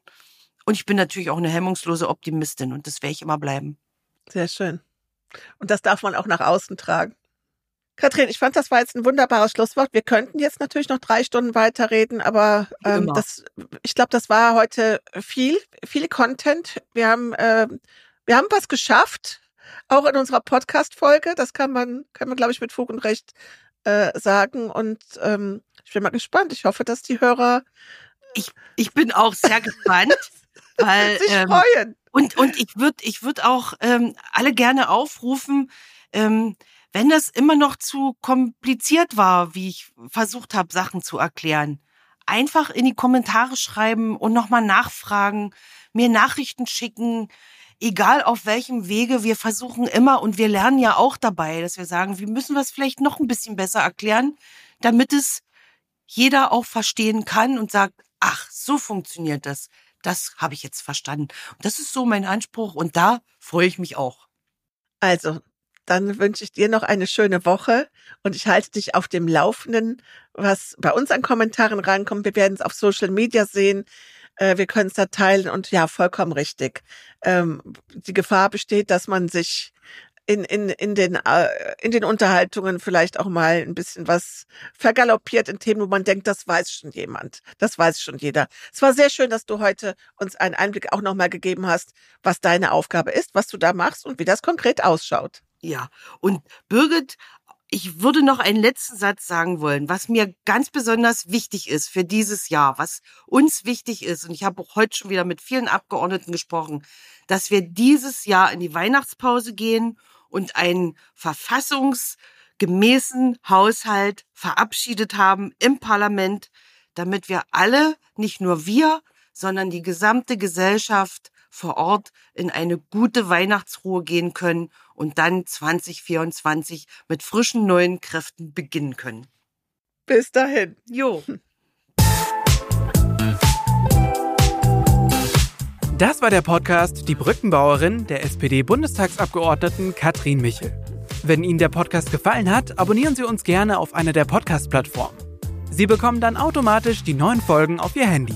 Und ich bin natürlich auch eine hemmungslose Optimistin und das werde ich immer bleiben.
Sehr schön. Und das darf man auch nach außen tragen. Katrin, ich fand, das war jetzt ein wunderbares Schlusswort. Wir könnten jetzt natürlich noch drei Stunden weiterreden, aber ähm, das, ich glaube, das war heute viel, viel Content. Wir haben, äh, wir haben was geschafft auch in unserer Podcast-Folge. Das kann man, kann man, glaube ich, mit Fug und Recht äh, sagen. Und ähm, ich bin mal gespannt. Ich hoffe, dass die Hörer.
Ich, ich bin auch sehr gespannt. (laughs) weil,
sich ähm, freuen.
Und, und ich würde ich würd auch ähm, alle gerne aufrufen, ähm, wenn das immer noch zu kompliziert war, wie ich versucht habe, Sachen zu erklären, einfach in die Kommentare schreiben und nochmal nachfragen, mir Nachrichten schicken, egal auf welchem Wege, wir versuchen immer und wir lernen ja auch dabei, dass wir sagen, wir müssen was vielleicht noch ein bisschen besser erklären, damit es jeder auch verstehen kann und sagt, ach, so funktioniert das. Das habe ich jetzt verstanden. Und das ist so mein Anspruch und da freue ich mich auch.
Also, dann wünsche ich dir noch eine schöne Woche und ich halte dich auf dem Laufenden, was bei uns an Kommentaren reinkommt. Wir werden es auf Social Media sehen äh, wir können es da teilen und ja, vollkommen richtig. Ähm, die Gefahr besteht, dass man sich in, in, in, den, äh, in den Unterhaltungen vielleicht auch mal ein bisschen was vergaloppiert in Themen, wo man denkt, das weiß schon jemand. Das weiß schon jeder. Es war sehr schön, dass du heute uns einen Einblick auch nochmal gegeben hast, was deine Aufgabe ist, was du da machst und wie das konkret ausschaut.
Ja, und Birgit, ich würde noch einen letzten Satz sagen wollen, was mir ganz besonders wichtig ist für dieses Jahr, was uns wichtig ist. Und ich habe auch heute schon wieder mit vielen Abgeordneten gesprochen, dass wir dieses Jahr in die Weihnachtspause gehen und einen verfassungsgemäßen Haushalt verabschiedet haben im Parlament, damit wir alle, nicht nur wir, sondern die gesamte Gesellschaft vor Ort in eine gute Weihnachtsruhe gehen können und dann 2024 mit frischen neuen Kräften beginnen können.
Bis dahin.
Jo. (laughs)
Das war der Podcast Die Brückenbauerin der SPD-Bundestagsabgeordneten Katrin Michel. Wenn Ihnen der Podcast gefallen hat, abonnieren Sie uns gerne auf einer der Podcast-Plattformen. Sie bekommen dann automatisch die neuen Folgen auf Ihr Handy.